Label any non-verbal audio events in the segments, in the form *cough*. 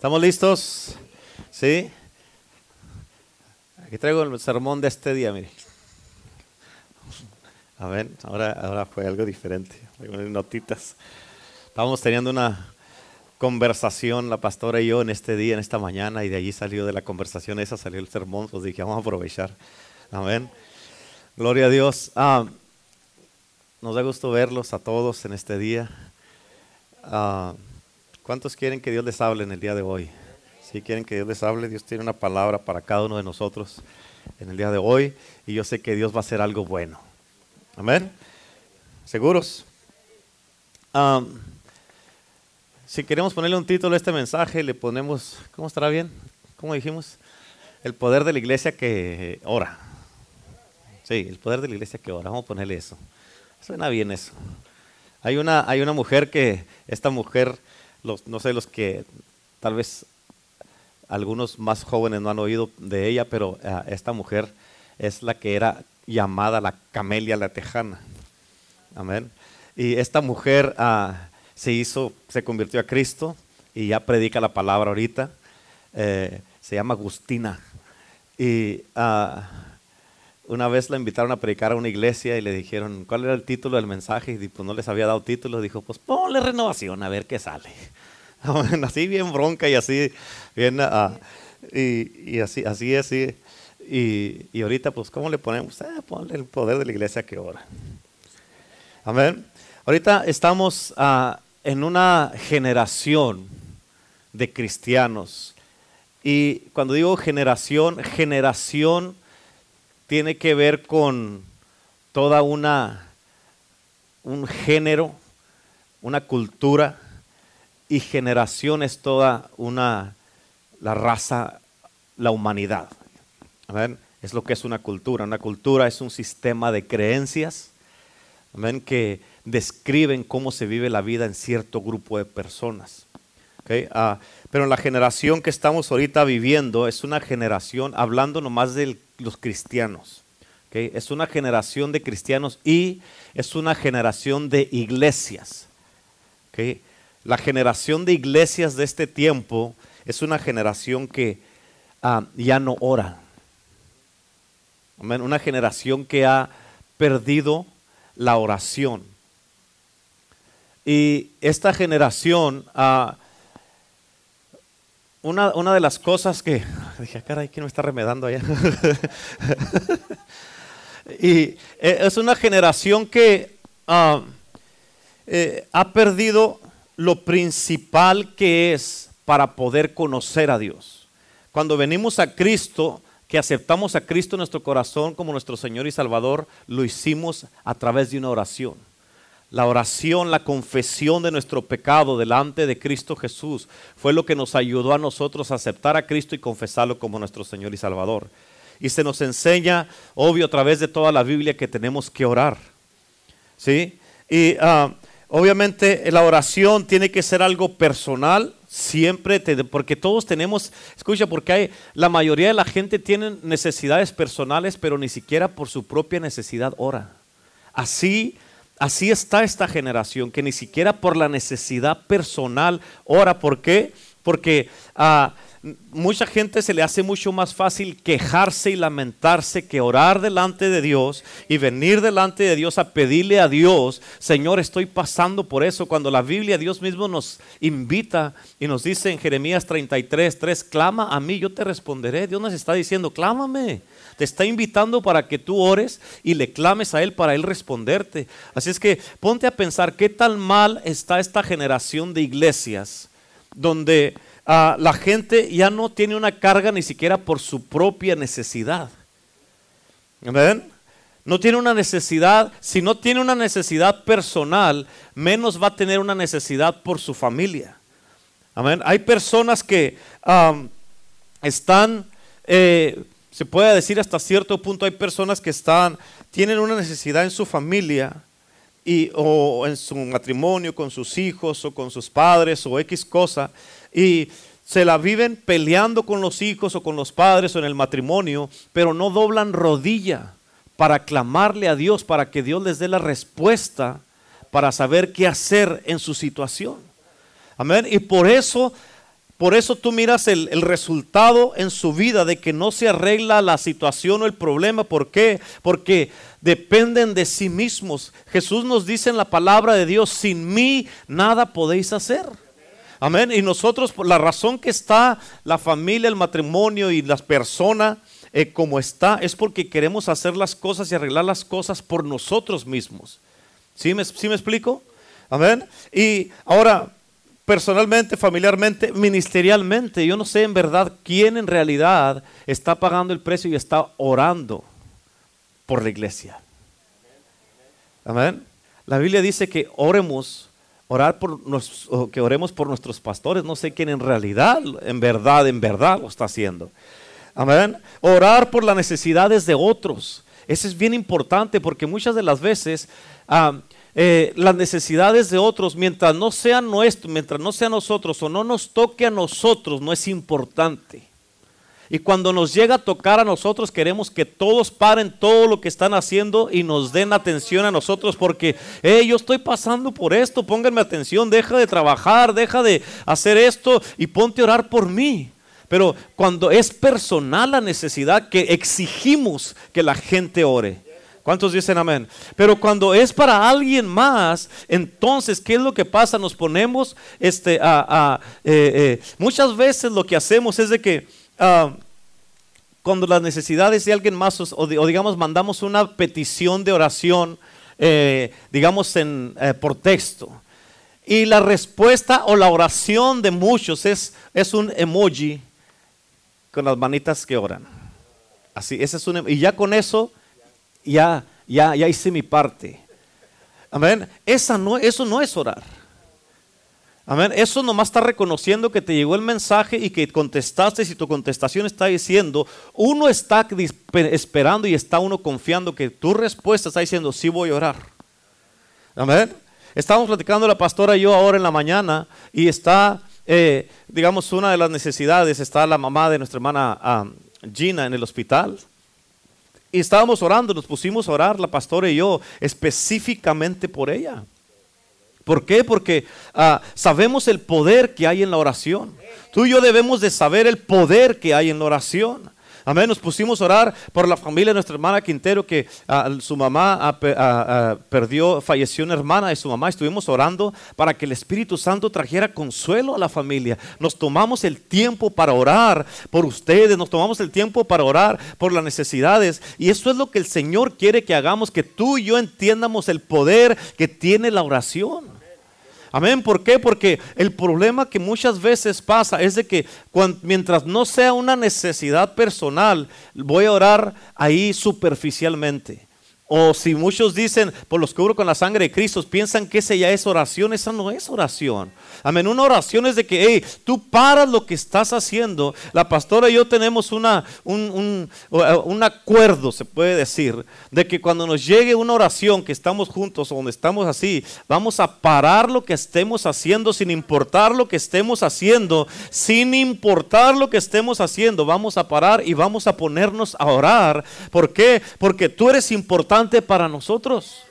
¿Estamos listos? ¿Sí? Aquí traigo el sermón de este día, mire. A ver, ahora, ahora fue algo diferente. notitas. Estábamos teniendo una conversación, la pastora y yo, en este día, en esta mañana, y de allí salió de la conversación esa, salió el sermón, pues dije, vamos a aprovechar. Amén. Gloria a Dios. Ah, nos da gusto verlos a todos en este día. Ah, ¿Cuántos quieren que Dios les hable en el día de hoy? Si quieren que Dios les hable, Dios tiene una palabra para cada uno de nosotros en el día de hoy y yo sé que Dios va a hacer algo bueno. Amén. ¿Seguros? si queremos ponerle un título a este mensaje, le ponemos, ¿cómo estará bien? ¿Cómo dijimos? El poder de la iglesia que ora. Sí, el poder de la iglesia que ora. Vamos a ponerle eso. Suena bien eso. Hay una, hay una mujer que, esta mujer no sé, los que tal vez algunos más jóvenes no han oído de ella, pero eh, esta mujer es la que era llamada la Camelia la Tejana. Amén. Y esta mujer ah, se hizo, se convirtió a Cristo y ya predica la palabra ahorita. Eh, se llama Agustina. Y ah, una vez la invitaron a predicar a una iglesia y le dijeron cuál era el título del mensaje y pues no les había dado título. Dijo, pues ponle renovación a ver qué sale. *laughs* así bien bronca y así bien, uh, y, y, así, así, así. Y, y, ahorita pues ¿cómo le ponemos? Eh, ponle el poder de la iglesia que ora. Amén. Ahorita estamos uh, en una generación de cristianos. Y cuando digo generación, generación tiene que ver con toda una, un género, una cultura y generación es toda una, la raza, la humanidad. Es lo que es una cultura. Una cultura es un sistema de creencias que describen cómo se vive la vida en cierto grupo de personas. Ah, pero la generación que estamos ahorita viviendo es una generación, hablando nomás de los cristianos, es una generación de cristianos y es una generación de iglesias. La generación de iglesias de este tiempo es una generación que ah, ya no ora. Una generación que ha perdido la oración. Y esta generación uh, una, de las cosas que. *laughs* Dije, caray, ¿quién me está remedando allá? *laughs* y eh, es una generación que ah, eh, ha perdido lo principal que es para poder conocer a Dios. Cuando venimos a Cristo, que aceptamos a Cristo en nuestro corazón como nuestro Señor y Salvador, lo hicimos a través de una oración. La oración, la confesión de nuestro pecado delante de Cristo Jesús fue lo que nos ayudó a nosotros a aceptar a Cristo y confesarlo como nuestro Señor y Salvador. Y se nos enseña, obvio, a través de toda la Biblia que tenemos que orar. ¿Sí? Y ah, obviamente la oración tiene que ser algo personal, siempre, porque todos tenemos, escucha, porque hay, la mayoría de la gente tiene necesidades personales, pero ni siquiera por su propia necesidad ora. Así Así está esta generación, que ni siquiera por la necesidad personal ora. ¿Por qué? Porque a mucha gente se le hace mucho más fácil quejarse y lamentarse que orar delante de Dios y venir delante de Dios a pedirle a Dios, Señor, estoy pasando por eso. Cuando la Biblia, Dios mismo nos invita y nos dice en Jeremías 33, 3, clama a mí, yo te responderé. Dios nos está diciendo, clámame te está invitando para que tú ores y le clames a Él para Él responderte. Así es que ponte a pensar qué tan mal está esta generación de iglesias donde ah, la gente ya no tiene una carga ni siquiera por su propia necesidad. ¿Ven? No tiene una necesidad, si no tiene una necesidad personal, menos va a tener una necesidad por su familia. Amén. Hay personas que están eh, se puede decir hasta cierto punto hay personas que están, tienen una necesidad en su familia y, o en su matrimonio con sus hijos o con sus padres o X cosa y se la viven peleando con los hijos o con los padres o en el matrimonio, pero no doblan rodilla para clamarle a Dios, para que Dios les dé la respuesta para saber qué hacer en su situación. Amén. Y por eso por eso tú miras el, el, resultado en su vida de que no se arregla la situación o el problema. ¿Por qué? Porque dependen de sí mismos. Jesús nos dice en la palabra de Dios, sin mí nada podéis hacer. Amén. Y nosotros, la razón que está la familia, el matrimonio y las personas eh, como está, es porque queremos hacer las cosas y arreglar las cosas por nosotros mismos. ¿Sí me, sí me explico? Amén. Y ahora, personalmente, familiarmente, ministerialmente, yo no sé en verdad quién en realidad está pagando el precio y está orando por la iglesia. Amén. La Biblia dice que oremos, orar por que oremos por nuestros pastores. No sé quién en realidad, en verdad, en verdad lo está haciendo. Amén. Orar por las necesidades de otros. Eso es bien importante porque muchas de las veces eh, las necesidades de otros, mientras no sean nuestros, mientras no sean nosotros o no nos toque a nosotros, no es importante. Y cuando nos llega a tocar a nosotros, queremos que todos paren todo lo que están haciendo y nos den atención a nosotros porque, hey, yo estoy pasando por esto, pónganme atención, deja de trabajar, deja de hacer esto y ponte a orar por mí. Pero cuando es personal la necesidad que exigimos que la gente ore. ¿Cuántos dicen amén? Pero cuando es para alguien más, entonces, ¿qué es lo que pasa? Nos ponemos, este, a, eh, eh, muchas veces lo que hacemos es de que Ah, cuando las necesidades de alguien más, o, digamos, mandamos una petición de oración, eh, digamos, en, eh, por texto. Y la respuesta o la oración de muchos es, es un emoji con las manitas que oran. Así, ese es un, y ya con eso, ya, ya, ya hice mi parte. Amén. Esa no, eso no es orar. Amén. Eso nomás está reconociendo que te llegó el mensaje y que contestaste. Si tu contestación está diciendo, uno está esperando y está uno confiando que tu respuesta está diciendo, sí voy a orar. Amén. Estamos platicando la pastora y yo ahora en la mañana y está, eh, digamos, una de las necesidades, está la mamá de nuestra hermana Gina en el hospital. Y estábamos orando, nos pusimos a orar, la pastora y yo, específicamente por ella. ¿Por qué? Porque ah, sabemos el poder que hay en la oración. Tú y yo debemos de saber el poder que hay en la oración. Amén. Nos pusimos a orar por la familia de nuestra hermana Quintero, que ah, su mamá ah, perdió, falleció una hermana de su mamá. Estuvimos orando para que el Espíritu Santo trajera consuelo a la familia. Nos tomamos el tiempo para orar por ustedes, nos tomamos el tiempo para orar por las necesidades. Y eso es lo que el Señor quiere que hagamos, que tú y yo entiendamos el poder que tiene la oración. Amén. ¿Por qué? Porque el problema que muchas veces pasa es de que mientras no sea una necesidad personal, voy a orar ahí superficialmente. O si muchos dicen, por los cubro con la sangre de Cristo, piensan que esa ya es oración, esa no es oración. Amén, una oración es de que, hey, tú paras lo que estás haciendo. La pastora y yo tenemos una, un, un, acuerdo, se puede decir, de que cuando nos llegue una oración que estamos juntos o donde estamos así, vamos a parar lo que estemos haciendo sin importar lo que estemos haciendo, sin importar lo que estemos haciendo, vamos a parar y vamos a ponernos a orar. ¿Por qué? Porque tú eres importante para nosotros.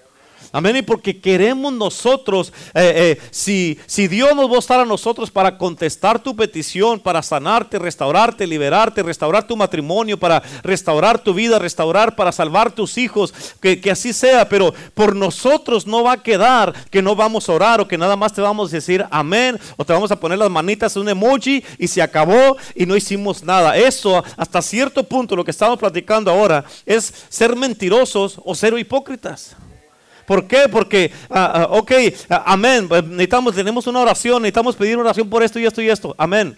Amén. Y porque queremos nosotros, eh, eh, si, si Dios nos va a estar a nosotros para contestar tu petición, para sanarte, restaurarte, liberarte, restaurar tu matrimonio, para restaurar tu vida, restaurar, para salvar tus hijos, que, que así sea. Pero por nosotros no va a quedar que no vamos a orar o que nada más te vamos a decir amén o te vamos a poner las manitas en un emoji y se acabó y no hicimos nada. Eso hasta cierto punto, lo que estamos platicando ahora, es ser mentirosos o ser hipócritas. ¿Por qué? Porque, ah, ok, ah, amén, pues, necesitamos, tenemos una oración, necesitamos pedir oración por esto y esto y esto, amén.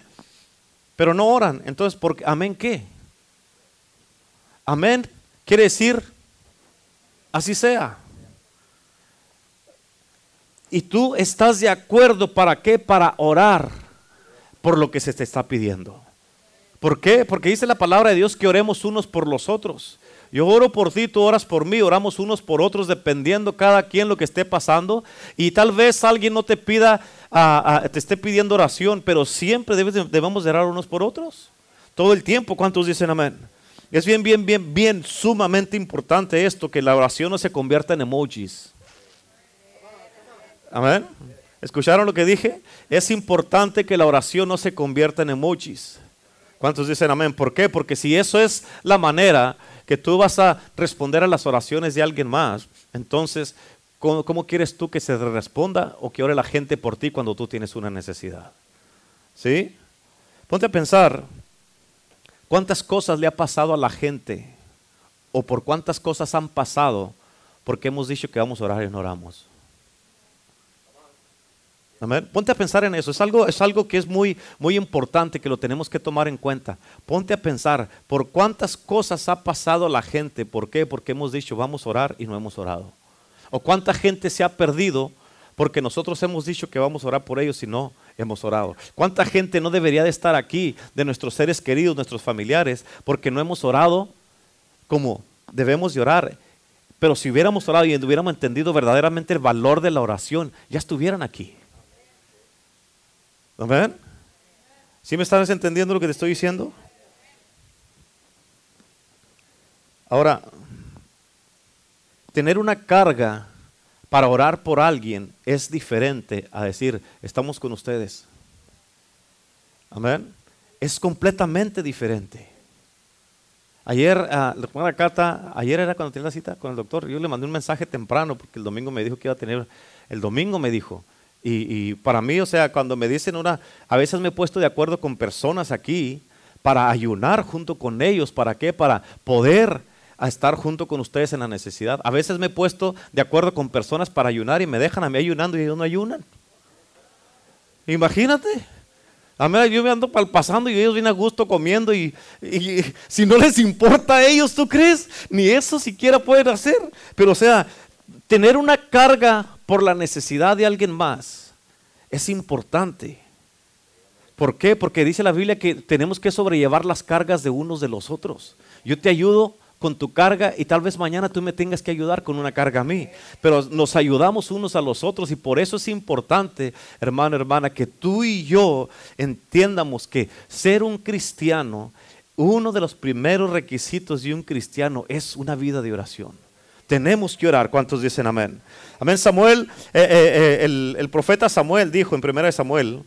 Pero no oran, entonces, ¿por qué? ¿amén qué? Amén quiere decir, así sea. Y tú estás de acuerdo para qué? Para orar por lo que se te está pidiendo. ¿Por qué? Porque dice la palabra de Dios que oremos unos por los otros. Yo oro por ti, tú oras por mí, oramos unos por otros dependiendo cada quien lo que esté pasando. Y tal vez alguien no te pida, te esté pidiendo oración, pero siempre debemos de orar unos por otros. Todo el tiempo, ¿cuántos dicen amén? Es bien, bien, bien, bien, sumamente importante esto, que la oración no se convierta en emojis. Amén. ¿Escucharon lo que dije? Es importante que la oración no se convierta en emojis. ¿Cuántos dicen amén? ¿Por qué? Porque si eso es la manera que tú vas a responder a las oraciones de alguien más, entonces, ¿cómo, quieres tú que se responda o que ore la gente por ti cuando tú tienes una necesidad? ¿Sí? Ponte a pensar cuántas cosas le ha pasado a la gente o por cuántas cosas han pasado porque hemos dicho que vamos a orar y no oramos. Ponte a pensar en eso. Es algo, es algo que es muy, muy importante que lo tenemos que tomar en cuenta. Ponte a pensar por cuántas cosas ha pasado la gente. ¿Por qué? Porque hemos dicho vamos a orar y no hemos orado. O cuánta gente se ha perdido porque nosotros hemos dicho que vamos a orar por ellos y no hemos orado. ¿Cuánta gente no debería de estar aquí de nuestros seres queridos, nuestros familiares, porque no hemos orado como debemos de orar? Pero si hubiéramos orado y hubiéramos entendido verdaderamente el valor de la oración, ya estuvieran aquí. ¿Amén? ¿Sí me estás entendiendo lo que te estoy diciendo? Ahora, tener una carga para orar por alguien es diferente a decir, estamos con ustedes. Amén. Es completamente diferente. Ayer, uh, la carta, ayer era cuando tenía la cita con el doctor, yo le mandé un mensaje temprano porque el domingo me dijo que iba a tener, el domingo me dijo, y, para mí, o sea, cuando me dicen una, a veces me he puesto de acuerdo con personas aquí para ayunar junto con ellos. ¿Para qué? Para poder estar junto con ustedes en la necesidad. A veces me he puesto de acuerdo con personas para ayunar y me dejan a mí ayunando y ellos no ayunan. Imagínate. A mí yo me ando pasando y ellos vienen a gusto comiendo y, y, si no les importa a ellos, ¿tú crees? Ni eso siquiera pueden hacer. Pero o sea, tener una carga por la necesidad de alguien más es importante. ¿Por qué? Porque dice la Biblia que tenemos que sobrellevar las cargas de unos de los otros. Yo te ayudo con tu carga y tal vez mañana tú me tengas que ayudar con una carga a mí. Pero nos ayudamos unos a los otros y por eso es importante, hermano, hermana, que tú y yo entiendamos que ser un cristiano, uno de los primeros requisitos de un cristiano es una vida de oración. Tenemos que orar. ¿Cuántos dicen amén? Amén. Samuel, eh, eh, eh, el, profeta Samuel dijo en primera de Samuel,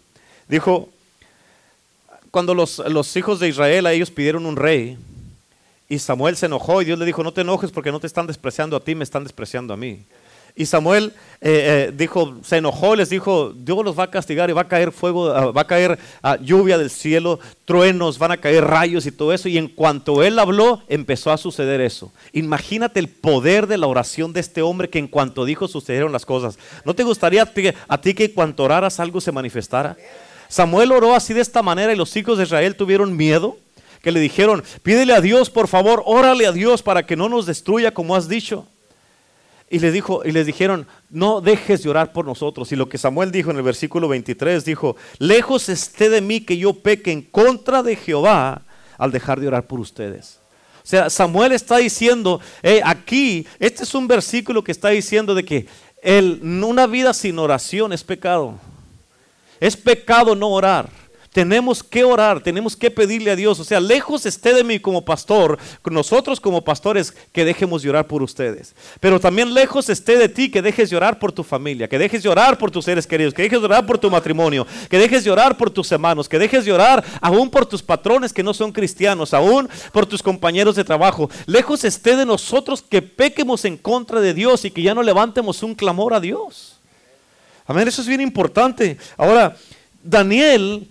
dijo, cuando los, los hijos de Israel a ellos pidieron un rey, y Samuel se enojó y Dios le dijo, no te enojes porque no te están despreciando a ti, me están despreciando a mí. Y Samuel eh, eh, dijo, se enojó, les dijo, Dios los va a castigar y va a caer fuego, ah, va a caer ah, lluvia del cielo, truenos, van a caer rayos y todo eso. Y en cuanto él habló, empezó a suceder eso. Imagínate el poder de la oración de este hombre que en cuanto dijo sucedieron las cosas. ¿No te gustaría a ti, a ti que en cuanto oraras algo se manifestara? Samuel oró así de esta manera y los hijos de Israel tuvieron miedo que le dijeron, pídele a Dios, por favor, órale a Dios para que no nos destruya como has dicho. Y les, dijo, y les dijeron, no dejes de orar por nosotros. Y lo que Samuel dijo en el versículo 23, dijo, lejos esté de mí que yo peque en contra de Jehová al dejar de orar por ustedes. O sea, Samuel está diciendo, aquí, este es un versículo que está diciendo de que el, una vida sin oración es pecado. Es pecado no orar. Tenemos que orar, tenemos que pedirle a Dios. O sea, lejos esté de mí como pastor, nosotros como pastores, que dejemos de orar por ustedes. Pero también lejos esté de ti que dejes de orar por tu familia, que dejes de orar por tus seres queridos, que dejes de orar por tu matrimonio, que dejes de orar por tus hermanos, que dejes de orar aún por tus patrones que no son cristianos, aún por tus compañeros de trabajo. Lejos esté de nosotros que pequemos en contra de Dios y que ya no levantemos un clamor a Dios. Amén, eso es bien importante. Ahora, Daniel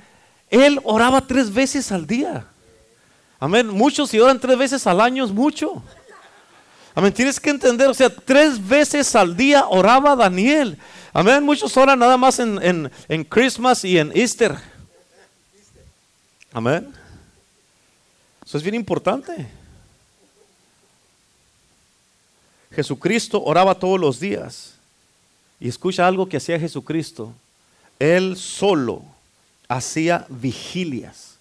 él oraba tres veces al día. Amén. Muchos si oran tres veces al año es mucho. Amén. Tienes que entender, o sea, tres veces al día oraba Daniel. Amén. Muchos oran nada más en, en Christmas y en Easter. Amén. Eso es bien importante. Jesucristo oraba todos los días. Y escucha algo que hacía Jesucristo. Él solo hacía vigilias.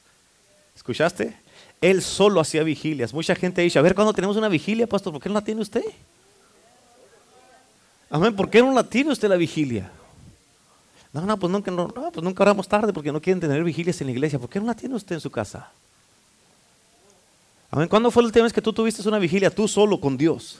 ¿Escuchaste? Él solo hacía vigilias. Mucha gente dice, a ver, ¿cuándo tenemos una vigilia, pastor? ¿Por qué no la tiene usted? Amén, ¿por qué no la tiene usted la vigilia? No, no, pues nunca, no, pues nunca oramos tarde porque no quieren tener vigilias en la iglesia. ¿Por qué no la tiene usted en su casa? Amén, ¿cuándo fue la última vez que tú tuviste una vigilia tú solo con Dios?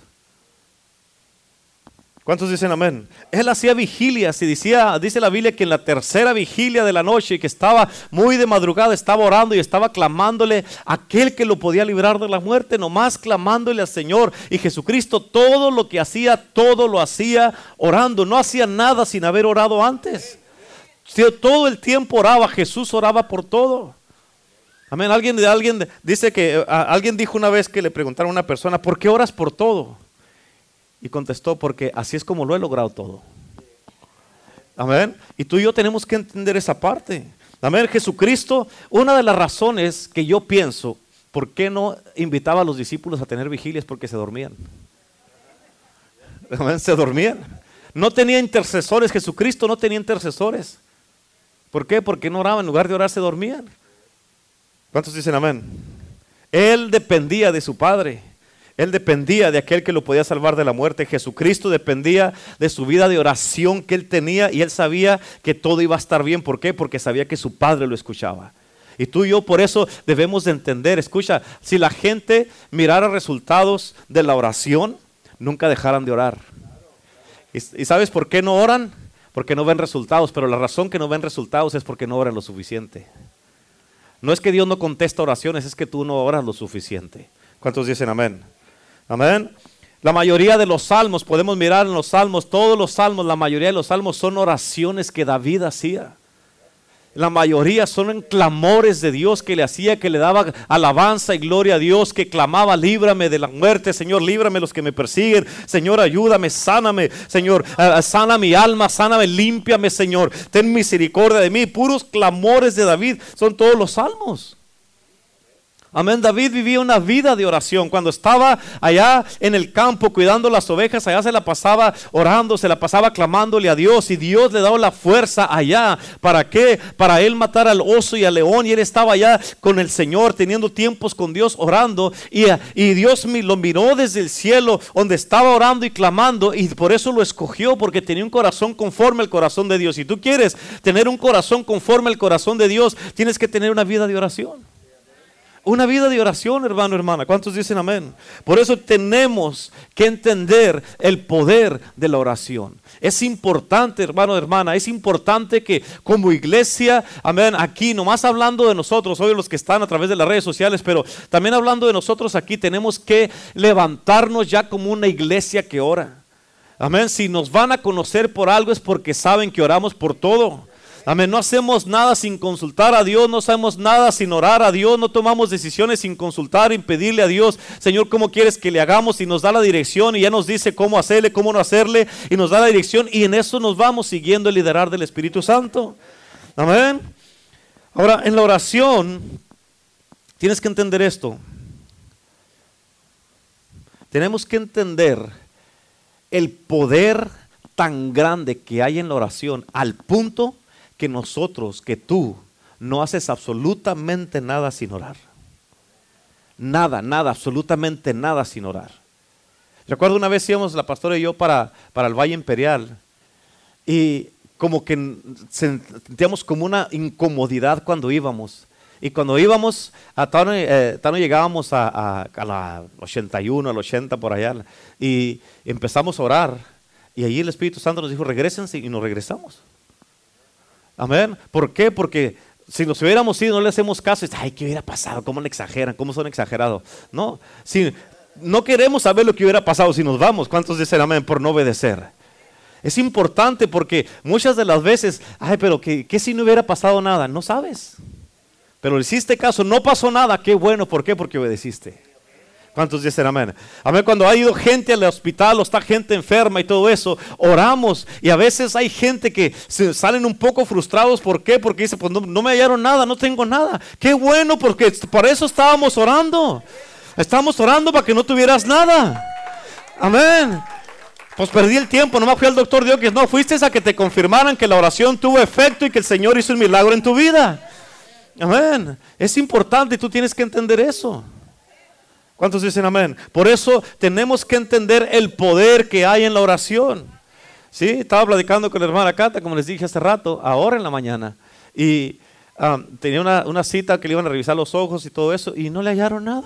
¿Cuántos dicen amén? Él hacía vigilias y decía, dice la Biblia que en la tercera vigilia de la noche, que estaba muy de madrugada, estaba orando y estaba clamándole a aquel que lo podía librar de la muerte, nomás clamándole al Señor. Y Jesucristo todo lo que hacía, todo lo hacía orando. No hacía nada sin haber orado antes. Todo el tiempo oraba, Jesús oraba por todo. Amén. Alguien, alguien dice que alguien dijo una vez que le preguntaron a una persona, ¿por qué oras por todo? Y contestó, porque así es como lo he logrado todo. Amén. Y tú y yo tenemos que entender esa parte. Amén. Jesucristo, una de las razones que yo pienso, ¿por qué no invitaba a los discípulos a tener vigilias? Porque se dormían. Amén. Se dormían. No tenía intercesores. Jesucristo no tenía intercesores. ¿Por qué? Porque no oraban. En lugar de orar, se dormían. ¿Cuántos dicen amén? Él dependía de su Padre. Él dependía de aquel que lo podía salvar de la muerte. Jesucristo dependía de su vida de oración que él tenía y él sabía que todo iba a estar bien. ¿Por qué? Porque sabía que su Padre lo escuchaba. Y tú y yo por eso debemos de entender, escucha, si la gente mirara resultados de la oración, nunca dejaran de orar. ¿Y, sabes por qué no oran? Porque no ven resultados, pero la razón que no ven resultados es porque no oran lo suficiente. No es que Dios no contesta oraciones, es que tú no oras lo suficiente. ¿Cuántos dicen amén? Amén. La mayoría de los salmos, podemos mirar en los salmos, todos los salmos, la mayoría de los salmos son oraciones que David hacía. La mayoría son en clamores de Dios que le hacía, que le daba alabanza y gloria a Dios, que clamaba, líbrame de la muerte, Señor, líbrame los que me persiguen, Señor, ayúdame, sáname, Señor, uh, sana mi alma, sáname, límpiame, Señor, ten misericordia de mí. Puros clamores de David son todos los salmos. Amén. David vivía una vida de oración. Cuando estaba allá en el campo cuidando las ovejas, allá se la pasaba orando, se la pasaba clamándole a Dios y Dios le daba la fuerza allá. ¿Para qué? Para él matar al oso y al león y él estaba allá con el Señor teniendo tiempos con Dios orando y, y Dios lo miró desde el cielo donde estaba orando y clamando y por eso lo escogió porque tenía un corazón conforme al corazón de Dios. Si tú quieres tener un corazón conforme al corazón de Dios, tienes que tener una vida de oración. Una vida de oración, hermano, hermana. ¿Cuántos dicen amén? Por eso tenemos que entender el poder de la oración. Es importante, hermano, hermana, es importante que como iglesia, amén, aquí, nomás hablando de nosotros, hoy los que están a través de las redes sociales, pero también hablando de nosotros aquí, tenemos que levantarnos ya como una iglesia que ora. Amén, si nos van a conocer por algo es porque saben que oramos por todo. Amén. No hacemos nada sin consultar a Dios, no hacemos nada sin orar a Dios, no tomamos decisiones sin consultar, y pedirle a Dios, Señor, ¿cómo quieres que le hagamos? Y nos da la dirección y ya nos dice cómo hacerle, cómo no hacerle, y nos da la dirección y en eso nos vamos siguiendo el liderar del Espíritu Santo. Amén. Ahora, en la oración, tienes que entender esto. Tenemos que entender el poder tan grande que hay en la oración al punto que nosotros, que tú, no haces absolutamente nada sin orar. Nada, nada, absolutamente nada sin orar. Recuerdo una vez íbamos la pastora y yo para, para el Valle Imperial y como que sentíamos como una incomodidad cuando íbamos. Y cuando íbamos, a Tano, eh, llegábamos a, a, la 81, al 80 por allá, y empezamos a orar. Y allí el Espíritu Santo nos dijo, regresense y nos regresamos. Amén. ¿Por qué? Porque si nos hubiéramos ido, no le hacemos caso. Ay, ¿qué hubiera pasado? ¿Cómo le exageran? ¿Cómo son exagerados? No, si no queremos saber lo que hubiera pasado si nos vamos. ¿Cuántos dicen amén por no obedecer? Es importante porque muchas de las veces, ay, pero ¿qué, qué si no hubiera pasado nada? No sabes. Pero le hiciste caso, no pasó nada. Qué bueno, ¿por qué? Porque obedeciste. ¿Cuántos dicen amén? Amén. Cuando ha ido gente al hospital o está gente enferma y todo eso, oramos. Y a veces hay gente que salen un poco frustrados. ¿Por qué? Porque dice, pues no, me hallaron nada, no tengo nada. Qué bueno, porque por eso estábamos orando. Estábamos orando para que no tuvieras nada. Amén. Pues perdí el tiempo, no me fui al doctor Dios que no, fuiste a que te confirmaran que la oración tuvo efecto y que el Señor hizo un milagro en tu vida. Amén. Es importante y tú tienes que entender eso. ¿Cuántos dicen amén? Por eso tenemos que entender el poder que hay en la oración. Sí, estaba platicando con la hermana Cata, como les dije hace rato, ahora en la mañana. Y tenía una, una, cita que le iban a revisar los ojos y todo eso, y no le hallaron nada.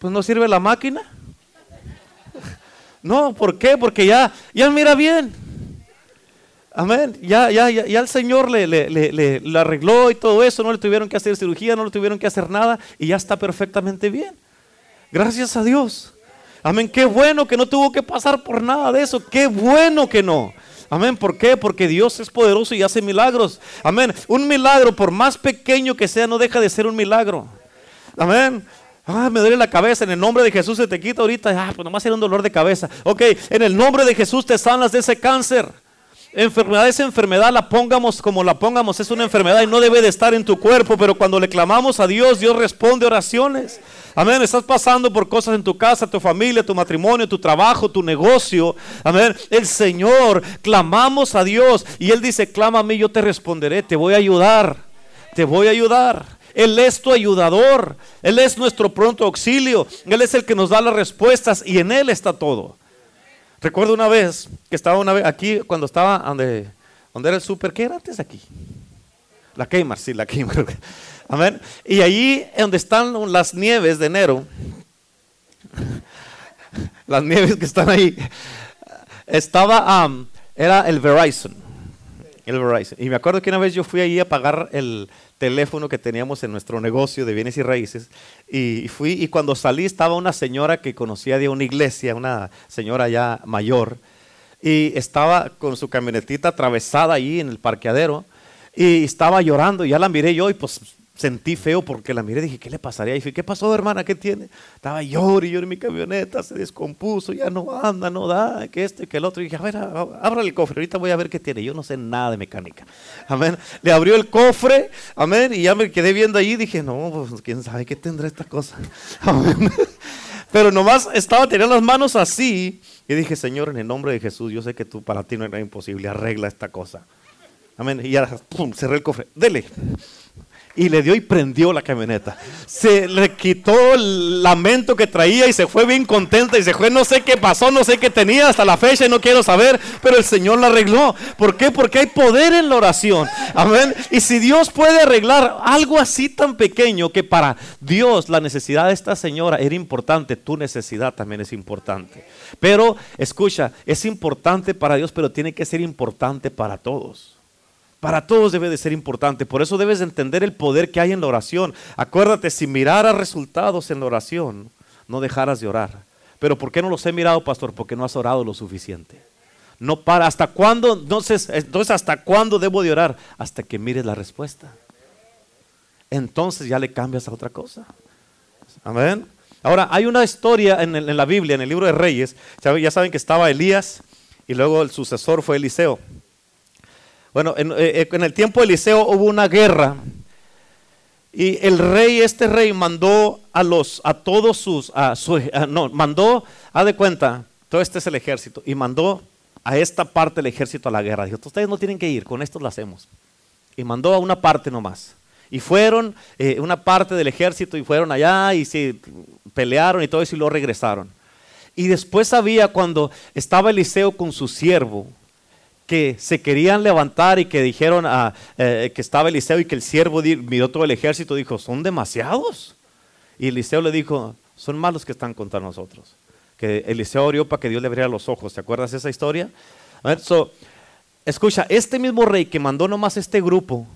Pues no sirve la máquina. *laughs* No, ¿por qué? Porque ya, ya mira bien. Amén. Ya, ya, ya, ya el Señor le, le, le, le, arregló y todo eso. No le tuvieron que hacer cirugía, no le tuvieron que hacer nada y ya está perfectamente bien. Gracias a Dios. Amén. Qué bueno que no tuvo que pasar por nada de eso. Qué bueno que no. Amén. ¿Por qué? Porque Dios es poderoso y hace milagros. Amén. Un milagro, por más pequeño que sea, no deja de ser un milagro. Amén. Ah, me duele la cabeza. En el nombre de Jesús se te quita ahorita. Ah, pues nomás era un dolor de cabeza. Ok, en el nombre de Jesús te sanas de ese cáncer. Enfermedad es enfermedad, la pongamos como la pongamos, es una enfermedad y no debe de estar en tu cuerpo, pero cuando le clamamos a Dios, Dios responde oraciones. Amén, estás pasando por cosas en tu casa, tu familia, tu matrimonio, tu trabajo, tu negocio. Amén, el Señor, clamamos a Dios y Él dice, clama a mí, yo te responderé, te voy a ayudar, te voy a ayudar. Él es tu ayudador, Él es nuestro pronto auxilio, Él es el que nos da las respuestas y en Él está todo. Recuerdo una vez que estaba una vez aquí, cuando estaba donde, donde era el súper, ¿qué era antes aquí? La Kmart, sí, la Kmart. Amén. Y allí donde están las nieves de enero, *laughs* las nieves que están ahí, estaba, era el Verizon. El Verizon. Y me acuerdo que una vez yo fui allí a pagar el, teléfono que teníamos en nuestro negocio de bienes y raíces. Y fui, y cuando salí estaba una señora que conocía de una iglesia, una señora ya mayor, y estaba con su camionetita atravesada ahí en el parqueadero, y estaba llorando, ya la miré yo, y pues sentí feo porque la miré y dije, ¿qué le pasaría? Y dije, ¿qué pasó, hermana? ¿Qué tiene? Estaba llorando y yo en mi camioneta, se descompuso, ya no anda, no da, que este, que el otro. Y dije, a ver, abra el cofre, ahorita voy a ver qué tiene. Yo no sé nada de mecánica. Amén. Le abrió el cofre, amén, y ya me quedé viendo y dije, no, pues quién sabe qué tendrá esta cosa. *laughs* Amén. Pero nomás estaba teniendo las manos así y dije, Señor, en el nombre de Jesús, yo sé que tú para ti no era imposible, arregla esta cosa. Amén. Y ya, pum, cerré el cofre. Dele y le dio y prendió la camioneta. Se le quitó el lamento que traía y se fue bien contenta y se fue, no sé qué pasó, no sé qué tenía hasta la fecha y no quiero saber, pero el Señor la arregló. ¿Por qué? Porque hay poder en la oración. Amén. Y si Dios puede arreglar algo así tan pequeño que para Dios la necesidad de esta señora era importante, tu necesidad también es importante. Pero escucha, es importante para Dios, pero tiene que ser importante para todos. Para todos debe de ser importante. Por eso debes entender el poder que hay en la oración. Acuérdate, si miraras resultados en la oración, no dejaras de orar. Pero ¿por qué no los he mirado, pastor? Porque no has orado lo suficiente. No para. ¿Hasta cuándo? Entonces, entonces ¿hasta cuándo debo de orar? Hasta que mires la respuesta. Entonces ya le cambias a otra cosa. Amén. Ahora, hay una historia en, en la Biblia, en el libro de Reyes. Ya saben que estaba Elías y luego el sucesor fue Eliseo. Bueno, eh, eh, en, el tiempo de Eliseo hubo una guerra y el rey, este rey, mandó a los, a todos sus, a no, mandó, haz de cuenta, todo este es el ejército y mandó a esta parte del ejército a la guerra. Dijo, ustedes no tienen que ir, con esto lo hacemos. Y mandó a una parte nomás. Y fueron eh, una parte del ejército y fueron allá y se pelearon y todo eso y luego regresaron. Y después había cuando estaba Eliseo con su siervo, que se querían levantar y que dijeron eh, que estaba Eliseo y que el siervo miró todo el ejército, dijo, son demasiados. Y Eliseo le dijo, son malos que están contra nosotros. Que Eliseo oró para que Dios le abriera los ojos. ¿Te acuerdas esa historia? A ver, escucha, este mismo rey que mandó nomás este grupo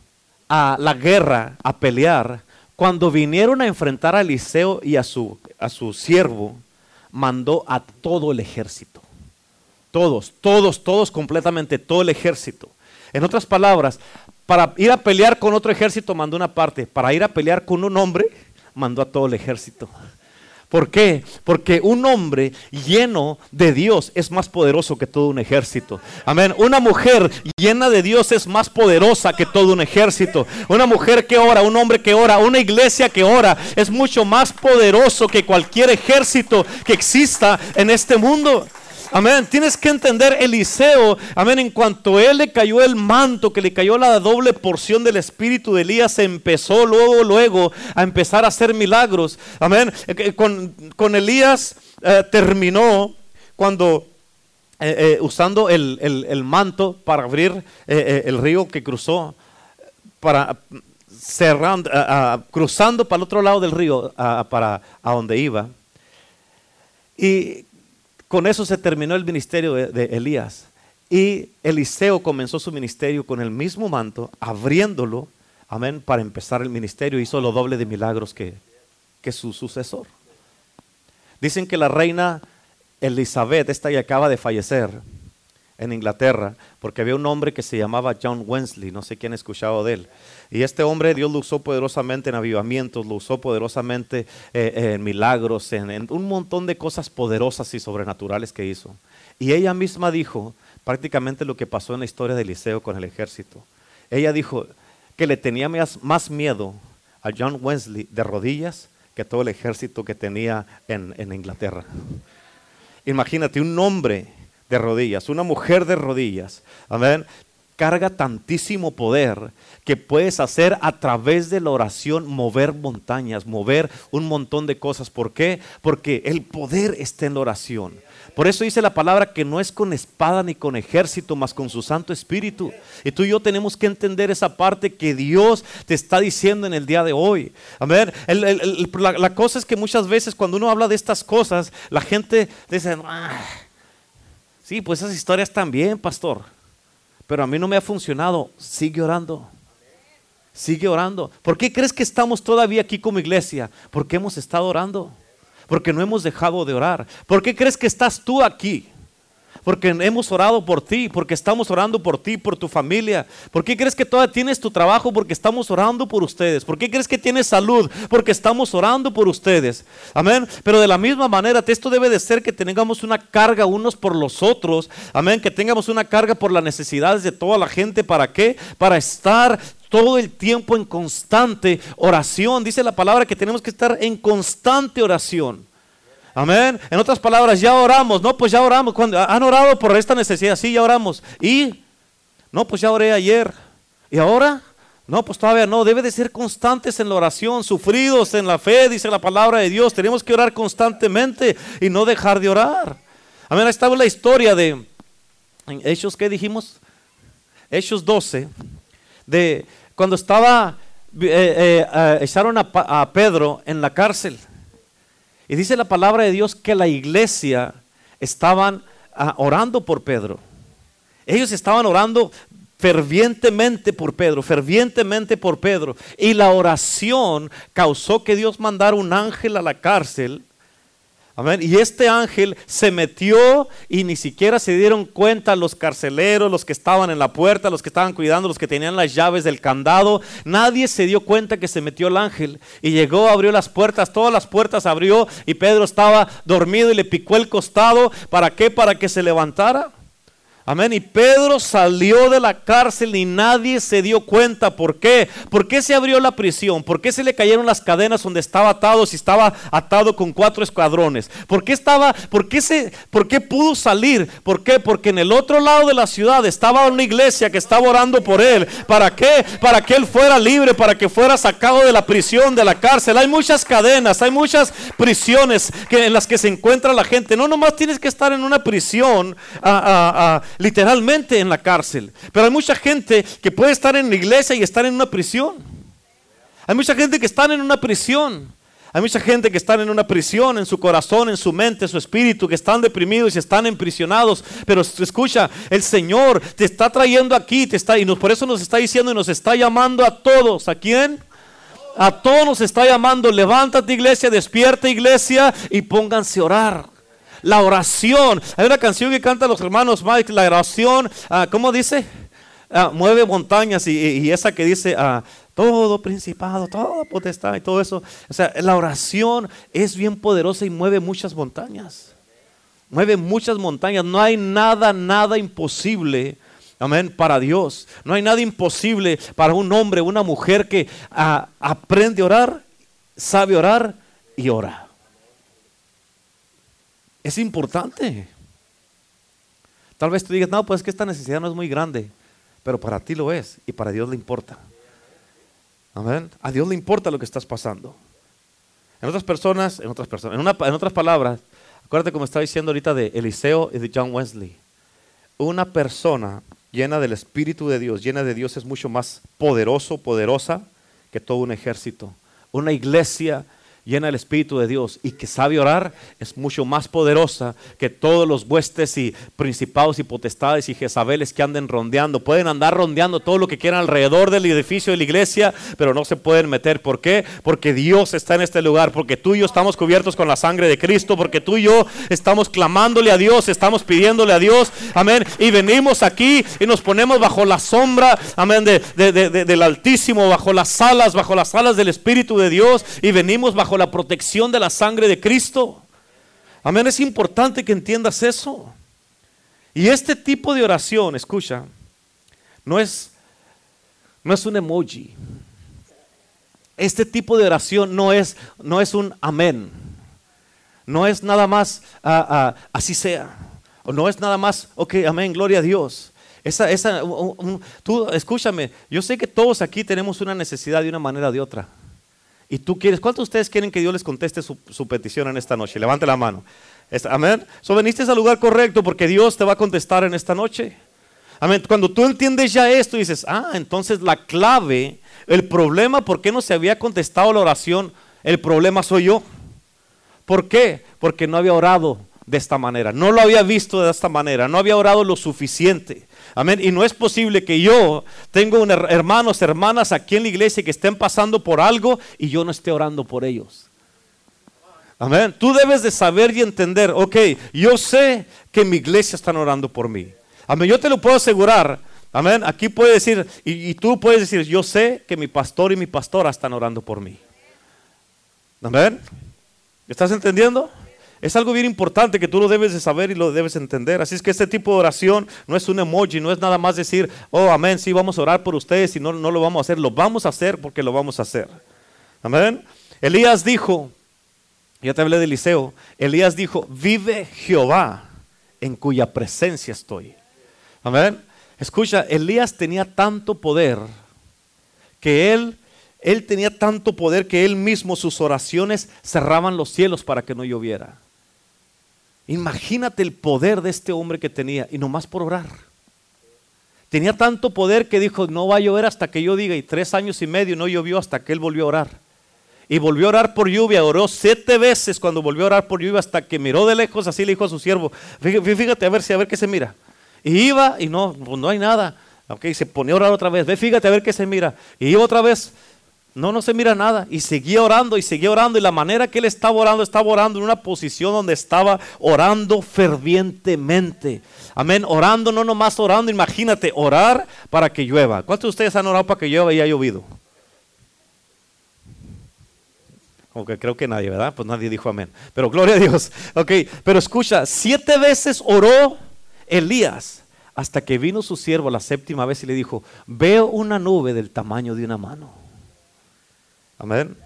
a la guerra, a pelear, cuando vinieron a enfrentar a Eliseo y a su, a su siervo, mandó a todo el ejército. Todos, todos, todos completamente, todo el ejército. En otras palabras, para ir a pelear con otro ejército mandó una parte, para ir a pelear con un hombre mandó a todo el ejército. ¿Por qué? Porque un hombre lleno de Dios es más poderoso que todo un ejército. Amén. Una mujer llena de Dios es más poderosa que todo un ejército. Una mujer que ora, un hombre que ora, una iglesia que ora es mucho más poderoso que cualquier ejército que exista en este mundo. Amén. Tienes que entender Eliseo. Amén. En cuanto él le cayó el manto, que le cayó la doble porción del espíritu de Elías, empezó luego, luego a empezar a hacer milagros. Amén. Eh, con, Elías eh, terminó cuando eh, usando el, manto para abrir el río que cruzó, para cerrando, cruzando para el otro lado del río, para a donde iba. Y con eso se terminó el ministerio de, Elías. Y Eliseo comenzó su ministerio con el mismo manto, abriéndolo, amén, para empezar el ministerio. Hizo lo doble de milagros que, que su sucesor. Dicen que la reina Elizabeth, esta ya acaba de fallecer en Inglaterra, porque había un hombre que se llamaba John Wesley, no sé quién ha escuchado de él. Y este hombre Dios lo usó poderosamente en avivamientos, lo usó poderosamente eh, en milagros, en, un montón de cosas poderosas y sobrenaturales que hizo. Y ella misma dijo prácticamente lo que pasó en la historia de Eliseo con el ejército. Ella dijo que le tenía más, miedo a John Wesley de rodillas que todo el ejército que tenía en, en Inglaterra. Imagínate un hombre de rodillas, una mujer de rodillas, amén, carga tantísimo poder que puedes hacer a través de la oración mover montañas, mover un montón de cosas. ¿Por qué? Porque el poder está en la oración. Por eso dice la palabra que no es con espada ni con ejército, más con su Santo Espíritu. Y tú y yo tenemos que entender esa parte que Dios te está diciendo en el día de hoy. Amén. la, la, cosa es que muchas veces cuando uno habla de estas cosas, la gente dice, ah, Sí, pues esas historias también, pastor. Pero a mí no me ha funcionado. Sigue orando. Sigue orando. ¿Por qué crees que estamos todavía aquí como iglesia? Porque hemos estado orando. Porque no hemos dejado de orar. ¿Por qué crees que estás tú aquí? Porque hemos orado por ti, porque estamos orando por ti, por tu familia. ¿Por qué crees que todavía tienes tu trabajo? Porque estamos orando por ustedes. ¿Por qué crees que tienes salud? Porque estamos orando por ustedes. Amén. Pero de la misma manera, esto debe de ser que tengamos una carga unos por los otros. Amén. Que tengamos una carga por las necesidades de toda la gente. ¿Para qué? Para estar todo el tiempo en constante oración. Dice la palabra que tenemos que estar en constante oración. Amén. En otras palabras, ya oramos. No, pues ya oramos. Cuando han orado por esta necesidad, sí, ya oramos. Y no, pues ya oré ayer. ¿Y ahora? No, pues todavía no. Debe de ser constantes en la oración, sufridos en la fe, dice la palabra de Dios. Tenemos que orar constantemente y no dejar de orar. Amén. Ahí estaba la historia de Hechos, ¿qué dijimos? Hechos 12, de cuando estaba, eh, eh, eh, echaron a Pedro en la cárcel. Y dice la palabra de Dios que la iglesia estaban ah, orando por Pedro. Ellos estaban orando fervientemente por Pedro, fervientemente por Pedro. Y la oración causó que Dios mandara un ángel a la cárcel y este ángel se metió y ni siquiera se dieron cuenta los carceleros, los que estaban en la puerta, los que estaban cuidando, los que tenían las llaves del candado. Nadie se dio cuenta que se metió el ángel. Y llegó, abrió las puertas, todas las puertas abrió y Pedro estaba dormido y le picó el costado. ¿Para qué? Para que se levantara. Amén. Y Pedro salió de la cárcel y nadie se dio cuenta. ¿Por qué? ¿Por qué se abrió la prisión? ¿Por qué se le cayeron las cadenas donde estaba atado si estaba atado con cuatro escuadrones? ¿Por qué estaba, por qué se, por qué pudo salir? ¿Por qué? Porque en el otro lado de la ciudad estaba una iglesia que estaba orando por él. ¿Para qué? Para que él fuera libre, para que fuera sacado de la prisión, de la cárcel. Hay muchas cadenas, hay muchas prisiones en las que se encuentra la gente. No nomás tienes que estar en una prisión. Literalmente en la cárcel. Pero hay mucha gente que puede estar en la iglesia y estar en una prisión. Hay mucha gente que está en una prisión. Hay mucha gente que está en una prisión en su corazón, en su mente, en su espíritu, que están deprimidos y están emprisionados. Pero escucha, el Señor te está trayendo aquí, te está y por eso nos está diciendo y nos está llamando a todos. ¿A quién? A todos nos está llamando. Levántate iglesia, despierta iglesia y pónganse a orar. La oración. Hay una canción que cantan los hermanos Mike, la oración, ah, ¿cómo dice? Ah, mueve montañas y, esa que dice ah, todo principado, todo potestad y todo eso. O sea, la oración es bien poderosa y mueve muchas montañas. Mueve muchas montañas. No hay nada, nada imposible. Amén, para Dios. No hay nada imposible para un hombre, una mujer que aprende a orar, sabe orar y ora. Es importante. Tal vez tú digas, no, pues es que esta necesidad no es muy grande, pero para ti lo es y para Dios le importa. Amén. A Dios le importa lo que estás pasando. En otras personas, en otras personas, en, otras palabras, acuérdate como estaba diciendo ahorita de Eliseo y de John Wesley. Una persona llena del Espíritu de Dios, llena de Dios es mucho más poderoso, poderosa que todo un ejército. Una iglesia llena el Espíritu de Dios y que sabe orar es mucho más poderosa que todos los huestes y principados y potestades y Jezabeles que anden rondeando. Pueden andar rondeando todo lo que quieran alrededor del edificio de la iglesia, pero no se pueden meter. ¿Por qué? Porque Dios está en este lugar, porque tú y yo estamos cubiertos con la sangre de Cristo, porque tú y yo estamos clamándole a Dios, estamos pidiéndole a Dios, amén. Y venimos aquí y nos ponemos bajo la sombra, amén, del Altísimo, bajo las alas, bajo las alas del Espíritu de Dios y venimos bajo la protección de la sangre de Cristo. Amén, es importante que entiendas eso. Y este tipo de oración, escucha, no es, no es un emoji. Este tipo de oración no es, no es un amén. No es nada más ah, ah, así sea. No es nada más, ok, amén, gloria a Dios. Esa, esa, tú, escúchame, yo sé que todos aquí tenemos una necesidad de una manera o de otra. Y tú quieres, ¿cuántos de ustedes quieren que Dios les conteste su, petición en esta noche? Levante la mano. Amén. So veniste al lugar correcto porque Dios te va a contestar en esta noche. Amén. Cuando tú entiendes ya esto, dices, ah, entonces la clave, el problema, ¿por qué no se había contestado la oración? El problema soy yo. ¿Por qué? Porque no había orado de esta manera, no lo había visto de esta manera, no había orado lo suficiente. Amén. Y no es posible que yo tengo hermanos, hermanas aquí en la iglesia que estén pasando por algo y yo no esté orando por ellos. Amén. Tú debes de saber y entender, ok, yo sé que mi iglesia están orando por mí. Amén. Yo te lo puedo asegurar. Amén. Aquí puede decir, y, y tú puedes decir, yo sé que mi pastor y mi pastora están orando por mí. Amén. ¿Estás entendiendo? Es algo bien importante que tú lo debes de saber y lo debes entender. Así es que este tipo de oración no es un emoji, no es nada más decir, oh, amén, sí, vamos a orar por ustedes y no, no lo vamos a hacer. Lo vamos a hacer porque lo vamos a hacer. Amén. Elías dijo, ya te hablé de Eliseo, Elías dijo, vive Jehová en cuya presencia estoy. Amén. Escucha, Elías tenía tanto poder que él, él tenía tanto poder que él mismo sus oraciones cerraban los cielos para que no lloviera. Imagínate el poder de este hombre que tenía y nomás por orar. Tenía tanto poder que dijo, no va a llover hasta que yo diga, y tres años y medio no llovió hasta que él volvió a orar. Y volvió a orar por lluvia, oró siete veces cuando volvió a orar por lluvia hasta que miró de lejos, así le dijo a su siervo, fíjate a ver si a ver qué se mira. Y iba y no, pues no hay nada. Ok, se ponía a orar otra vez, ve, fíjate a ver qué se mira. Y iba otra vez, no, no se mira nada. Y seguía orando y seguía orando. Y la manera que él estaba orando, estaba orando en una posición donde estaba orando fervientemente. Amén. Orando, no nomás orando. Imagínate, orar para que llueva. ¿Cuántos de ustedes han orado para que llueva y ha llovido? Aunque creo que nadie, ¿verdad? Pues nadie dijo amén. Pero gloria a Dios. Ok, pero escucha, siete veces oró Elías hasta que vino su siervo la séptima vez y le dijo, veo una nube del tamaño de una mano. Amén.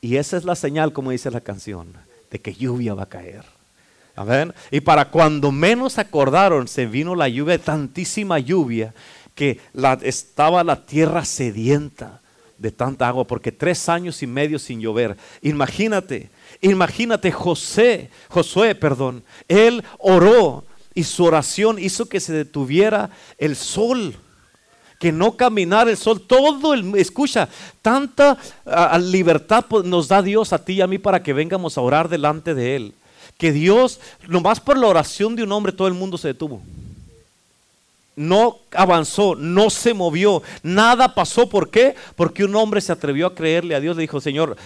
Y esa es la señal, como dice la canción, de que lluvia va a caer. Amén. Y para cuando menos acordaron, se vino la lluvia, tantísima lluvia, que la, estaba la tierra sedienta de tanta agua, porque tres años y medio sin llover. Imagínate, imagínate José, Josué, perdón, él oró y su oración hizo que se detuviera el sol que no caminar el sol. Todo el, escucha, tanta libertad nos da Dios a ti y a mí para que vengamos a orar delante de Él. Que Dios, nomás por la oración de un hombre, todo el mundo se detuvo. No avanzó, no se movió, nada pasó. ¿Por qué? Porque un hombre se atrevió a creerle a Dios. Le dijo, Señor,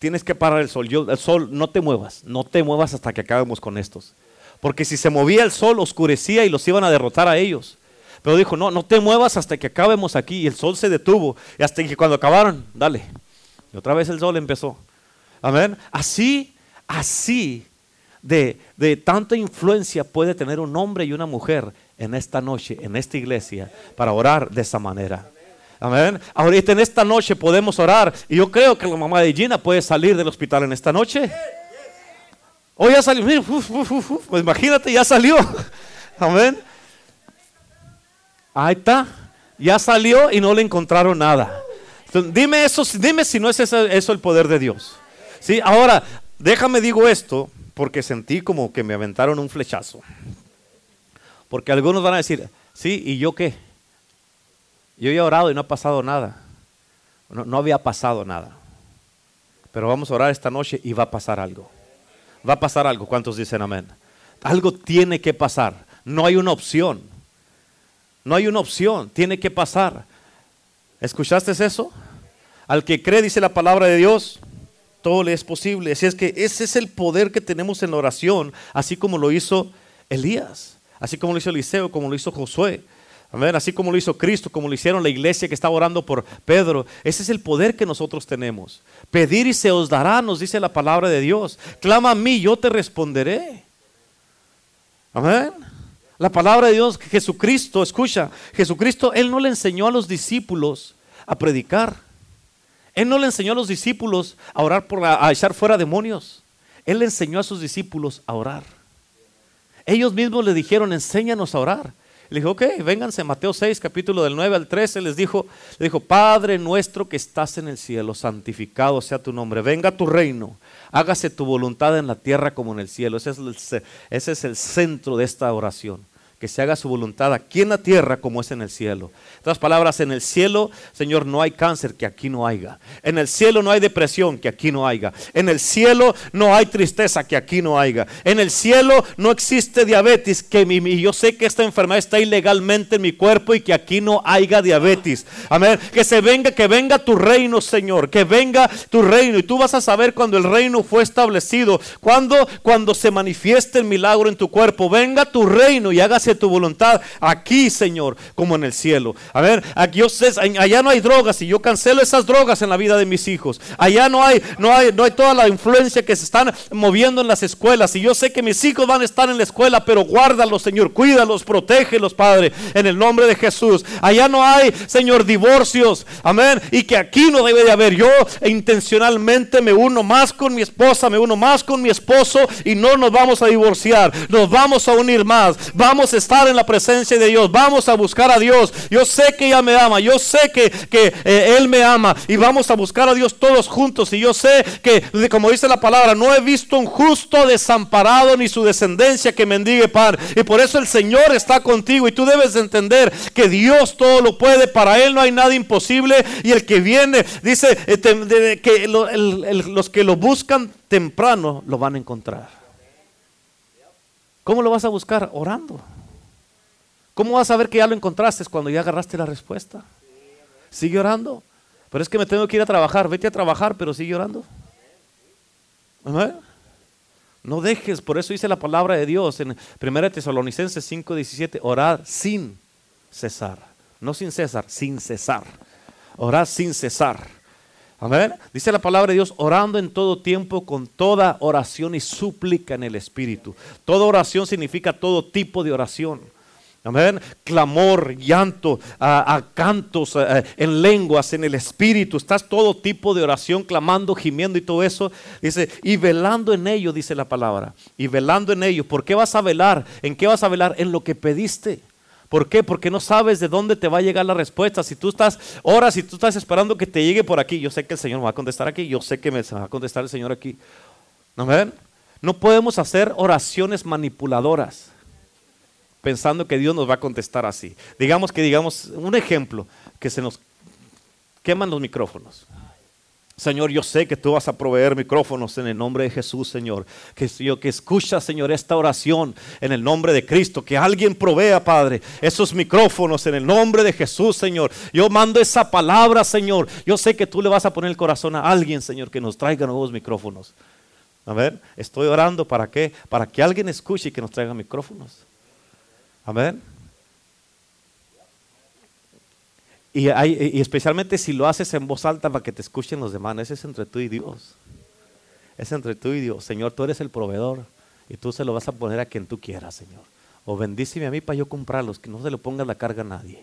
tienes que parar el sol. El sol, no te muevas, no te muevas hasta que acabemos con estos. Porque si se movía el sol, oscurecía y los iban a derrotar a ellos. Pero dijo, no, no te muevas hasta que acabemos aquí. Y el sol se detuvo. Y hasta que cuando acabaron, dale. Y otra vez el sol empezó. Amén. Así, así de, de tanta influencia puede tener un hombre y una mujer en esta noche, en esta iglesia, para orar de esa manera. Amén. Ahorita en esta noche podemos orar. Y yo creo que la mamá de Gina puede salir del hospital en esta noche. Hoy ya salió. Pues imagínate, ya salió. *laughs* Amén. Ahí está. Ya salió y no le encontraron nada. dime eso, dime si no es eso, el poder de Dios. Sí, ahora, déjame digo esto, porque sentí como que me aventaron un flechazo. Porque algunos van a decir, sí, ¿y yo qué? Yo he orado y no ha pasado nada. No, no había pasado nada. Pero vamos a orar esta noche y va a pasar algo. Va a pasar algo. ¿Cuántos dicen amén? Algo tiene que pasar. No hay una opción. No hay una opción. Tiene que pasar. ¿Escuchaste eso? Al que cree, dice la palabra de Dios, todo le es posible. Así es que ese es el poder que tenemos en la oración, así como lo hizo Elías, así como lo hizo Eliseo, como lo hizo Josué. Amén. Así como lo hizo Cristo, como lo hicieron la iglesia que estaba orando por Pedro. Ese es el poder que nosotros tenemos. Pedir y se os dará, nos dice la palabra de Dios. Clama a mí, yo te responderé. Amén. La palabra de Dios, Jesucristo, escucha, Jesucristo, Él no le enseñó a los discípulos a predicar. Él no le enseñó a los discípulos a orar por a echar fuera demonios. Él le enseñó a sus discípulos a orar. Ellos mismos le dijeron, enséñanos a orar. Le dijo, ok, vénganse, Mateo 6, capítulo del 9 al 13, les dijo, le dijo, Padre nuestro que estás en el cielo, santificado sea tu nombre, venga tu reino, hágase tu voluntad en la tierra como en el cielo. Ese es el, ese es el centro de esta oración que se haga su voluntad aquí en la tierra como es en el cielo. En otras palabras, en el cielo, Señor, no hay cáncer que aquí no haya. En el cielo no hay depresión que aquí no haya. En el cielo no hay tristeza que aquí no haya. En el cielo no existe diabetes que mi, yo sé que esta enfermedad está ilegalmente en mi cuerpo y que aquí no haya diabetes. Amén. Que se venga, que venga tu reino, Señor, que venga tu reino y tú vas a saber cuando el reino fue establecido, cuando cuando se manifieste el milagro en tu cuerpo, venga tu reino y hágase tu voluntad aquí, Señor, como en el cielo. A ver, aquí yo sé, allá no hay drogas y yo cancelo esas drogas en la vida de mis hijos. Allá no hay, no hay, no hay toda la influencia que se están moviendo en las escuelas. Y yo sé que mis hijos van a estar en la escuela, pero guárdalos, Señor, cuídalos, protégelos, Padre, en el nombre de Jesús. Allá no hay, Señor, divorcios. Amén. Y que aquí no debe de haber. Yo intencionalmente me uno más con mi esposa, me uno más con mi esposo y no nos vamos a divorciar. Nos vamos a unir más. Vamos a estar en la presencia de Dios. Vamos a buscar a Dios. Yo sé que ella me ama. Yo sé que, que eh, Él me ama. Y vamos a buscar a Dios todos juntos. Y yo sé que, como dice la palabra, no he visto un justo desamparado ni su descendencia que mendigue pan. Y por eso el Señor está contigo. Y tú debes entender que Dios todo lo puede. Para Él no hay nada imposible. Y el que viene, dice eh, que los que lo buscan temprano lo van a encontrar. ¿Cómo lo vas a buscar? Orando. ¿Cómo vas a ver que ya lo encontraste cuando ya agarraste la respuesta? Sigue orando. Pero es que me tengo que ir a trabajar. Vete a trabajar, pero sigue orando. No dejes, por eso dice la palabra de Dios en 1 Tesalonicenses 5:17, orar sin cesar. No sin cesar, sin cesar. Orar sin cesar. Amén. Dice la palabra de Dios, orando en todo tiempo con toda oración y súplica en el Espíritu. Toda oración significa todo tipo de oración. Amén. Clamor, llanto, a, cantos, en lenguas, en el espíritu. Estás todo tipo de oración, clamando, gimiendo y todo eso. Dice, y velando en ello, dice la palabra. Y velando en ello. ¿Por qué vas a velar? ¿En qué vas a velar? En lo que pediste. ¿Por qué? Porque no sabes de dónde te va a llegar la respuesta. Si tú estás, horas, si tú estás esperando que te llegue por aquí, yo sé que el Señor me va a contestar aquí, yo sé que me va a contestar el Señor aquí. Amén. No podemos hacer oraciones manipuladoras pensando que Dios nos va a contestar así. Digamos que, digamos, un ejemplo, que se nos queman los micrófonos. Señor, yo sé que tú vas a proveer micrófonos en el nombre de Jesús, Señor. Que yo que escucha, Señor, esta oración en el nombre de Cristo. Que alguien provea, Padre, esos micrófonos en el nombre de Jesús, Señor. Yo mando esa palabra, Señor. Yo sé que tú le vas a poner el corazón a alguien, Señor, que nos traiga nuevos micrófonos. A ver, estoy orando para qué? Para que alguien escuche y que nos traiga micrófonos. Amén. Y, y, especialmente si lo haces en voz alta para que te escuchen los demás, ese es entre tú y Dios. Es entre tú y Dios. Señor, tú eres el proveedor y tú se lo vas a poner a quien tú quieras, Señor. O bendíceme a mí para yo comprarlos, que no se le ponga la carga a nadie.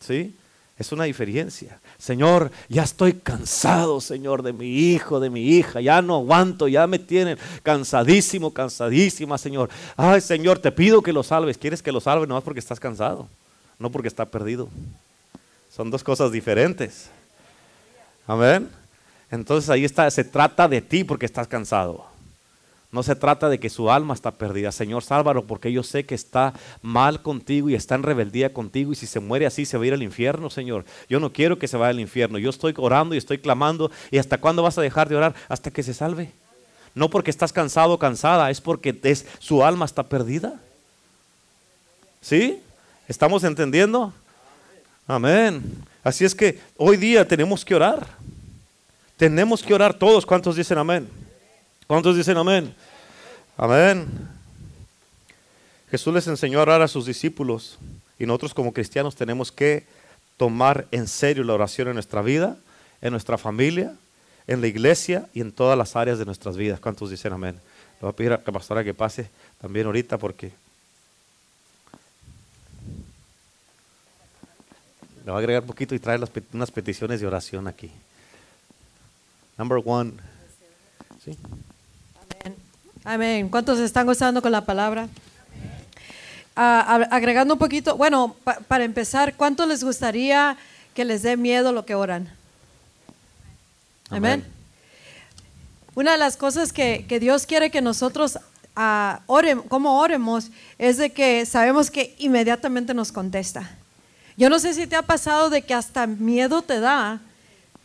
¿Sí? Es una diferencia. Señor, ya estoy cansado, Señor, de mi hijo, de mi hija. Ya no aguanto, ya me tienen cansadísimo, cansadísima, Señor. Ay, Señor, te pido que lo salves. ¿Quieres que lo salve? No es porque estás cansado, no porque está perdido. Son dos cosas diferentes. Amén. Entonces ahí está, se trata de ti porque estás cansado. No se trata de que su alma está perdida. Señor, sálvalo porque yo sé que está mal contigo y está en rebeldía contigo y si se muere así se va a ir al infierno, Señor. Yo no quiero que se vaya al infierno. Yo estoy orando y estoy clamando. ¿Y hasta cuándo vas a dejar de orar? Hasta que se salve. No porque estás cansado o cansada, es porque es, su alma está perdida. ¿Sí? ¿Estamos entendiendo? Amén. Así es que hoy día tenemos que orar. Tenemos que orar todos. ¿Cuántos dicen amén? ¿Cuántos dicen amén? Amén. Jesús les enseñó a orar a sus discípulos y nosotros como cristianos tenemos que tomar en serio la oración en nuestra vida, en nuestra familia, en la iglesia y en todas las áreas de nuestras vidas. ¿Cuántos dicen amén? Le voy a pedir a la pastora que pase también ahorita porque le voy a agregar un poquito y traer unas peticiones de oración aquí. Number one. ¿Sí? Amén. ¿Cuántos están gozando con la palabra? Ah, agregando un poquito, bueno, para empezar, ¿cuánto les gustaría que les dé miedo lo que oran? Amén. Una de las cosas que, Dios quiere que nosotros uh, oremos, como oremos, es de que sabemos que inmediatamente nos contesta. Yo no sé si te ha pasado de que hasta miedo te da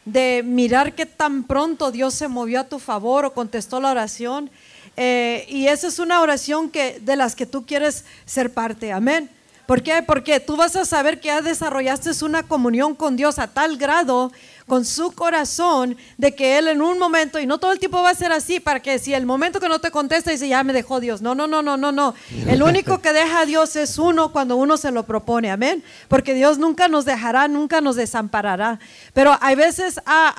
de mirar qué tan pronto Dios se movió a tu favor o contestó la oración eh, y esa es una oración que, de las que tú quieres ser parte. Amén. ¿Por qué? Porque tú vas a saber que ya desarrollaste una comunión con Dios a tal grado con su corazón de que Él en un momento, y no todo el tiempo va a ser así, para que si el momento que no te contesta dice, ya me dejó Dios. No, no, no, no, no, no. El único que deja a Dios es uno cuando uno se lo propone, amén. Porque Dios nunca nos dejará, nunca nos desamparará. Pero hay veces ha,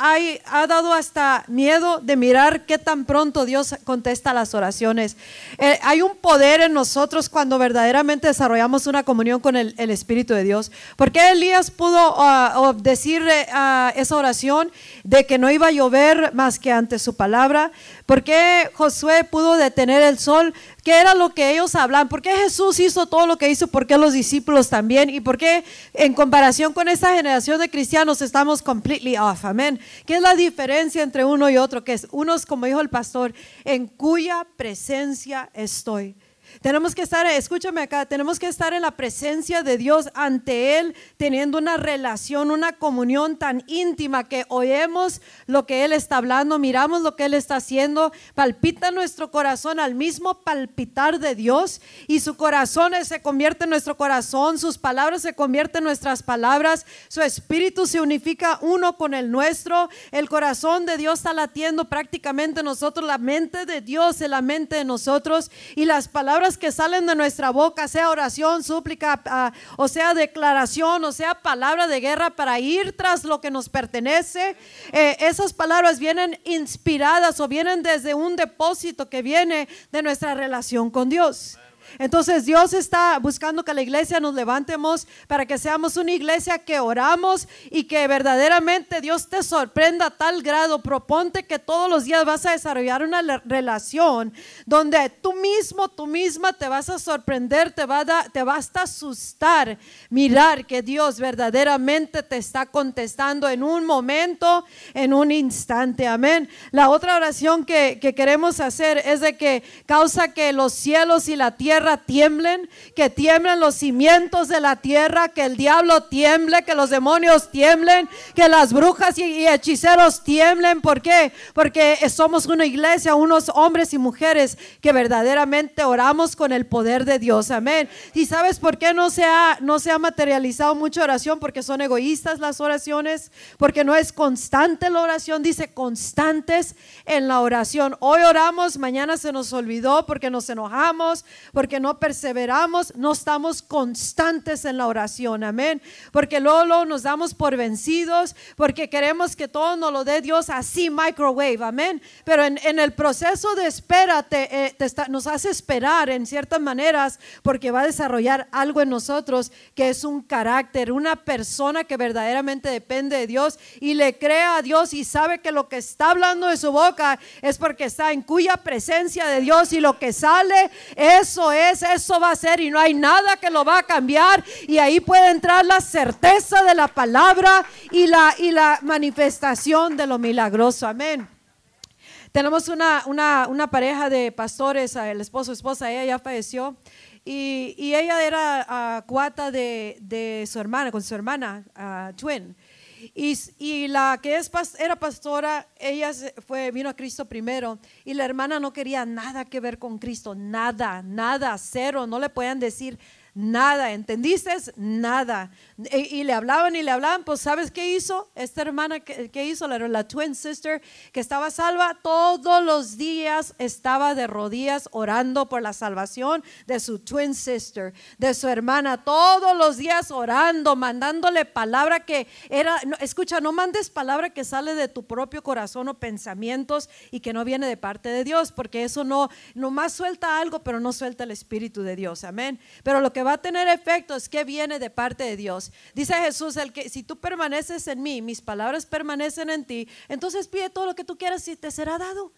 ha dado hasta miedo de mirar qué tan pronto Dios contesta las oraciones. Eh, hay un poder en nosotros cuando verdaderamente desarrollamos una comunión con el, Espíritu de Dios. porque Elías pudo uh, decir uh, oración de que no iba a llover más que ante su palabra? ¿Por qué Josué pudo detener el sol? ¿Qué era lo que ellos hablan? ¿Por qué Jesús hizo todo lo que hizo? ¿Por qué los discípulos también? ¿Y por qué en comparación con esta generación de cristianos estamos completely off? Amén. ¿Qué es la diferencia entre uno y otro? Que es unos, como dijo el pastor, en cuya presencia estoy. Tenemos que estar, escúchame acá, tenemos que estar en la presencia de Dios ante Él, teniendo una relación, una comunión tan íntima que oemos lo que Él está hablando, miramos lo que Él está haciendo, palpita nuestro corazón al mismo palpitar de Dios y su corazón se convierte en nuestro corazón, sus palabras se convierten en nuestras palabras, su espíritu se unifica uno con el nuestro, el corazón de Dios está latiendo prácticamente nosotros, la mente de Dios es la mente de nosotros y las palabras que salen de nuestra boca, sea oración, súplica, ah, o sea declaración, o sea palabra de guerra para ir tras lo que nos pertenece, eh, esas palabras vienen inspiradas o vienen desde un depósito que viene de nuestra relación con Dios. Entonces Dios está buscando que la iglesia nos levantemos para que seamos una iglesia que oramos y que verdaderamente Dios te sorprenda a tal grado. Proponte que todos los días vas a desarrollar una relación donde tú mismo, tú misma te vas a sorprender, te va te vas a asustar mirar que Dios verdaderamente te está contestando en un momento, en un instante. Amén. La otra oración que, que queremos hacer es de que causa que los cielos y la tierra tiemblen, que tiemblen los cimientos de la tierra, que el diablo tiemble, que los demonios tiemblen, que las brujas y, hechiceros tiemblen. ¿Por qué? Porque somos una iglesia, unos hombres y mujeres que verdaderamente oramos con el poder de Dios. Amén. ¿Y sabes por qué no se ha, no se ha materializado mucha oración? Porque son egoístas las oraciones, porque no es constante la oración, dice constantes en la oración. Hoy oramos, mañana se nos olvidó porque nos enojamos, porque porque no perseveramos, no estamos constantes en la oración, amén. Porque luego, nos damos por vencidos, porque queremos que todo nos lo dé Dios así, microwave, amén. Pero en, el proceso de espera te, eh, nos hace esperar en ciertas maneras, porque va a desarrollar algo en nosotros que es un carácter, una persona que verdaderamente depende de Dios y le crea a Dios y sabe que lo que está hablando de su boca es porque está en cuya presencia de Dios y lo que sale, eso es eso va a ser y no hay nada que lo va a cambiar. Y ahí puede entrar la certeza de la palabra y la, y la manifestación de lo milagroso. Amén. Tenemos una, una, una pareja de pastores, ah, el esposo, esposa, ella ya falleció. Y, y ella era ah, cuata de, de su hermana, con su hermana, ah, twin. Y, la que es, era pastora, ella fue, vino a Cristo primero y la hermana no quería nada que ver con Cristo, nada, nada, cero, no le podían decir nada, ¿entendiste? Nada. Y, le hablaban y le hablaban, pues ¿sabes qué hizo? Esta hermana, ¿qué, qué hizo? La, la twin sister que estaba salva, todos los días estaba de rodillas orando por la salvación de su twin sister, de su hermana, todos los días orando, mandándole palabra que era, escucha, no mandes palabra que sale de tu propio corazón o pensamientos y que no viene de parte de Dios, porque eso no, nomás suelta algo, pero no suelta el Espíritu de Dios, amén. Pero lo que va a tener efecto es que viene de parte de Dios. Dice Jesús, el que si tú permaneces en mí, mis palabras permanecen en ti, entonces pide todo lo que tú quieras y te será dado.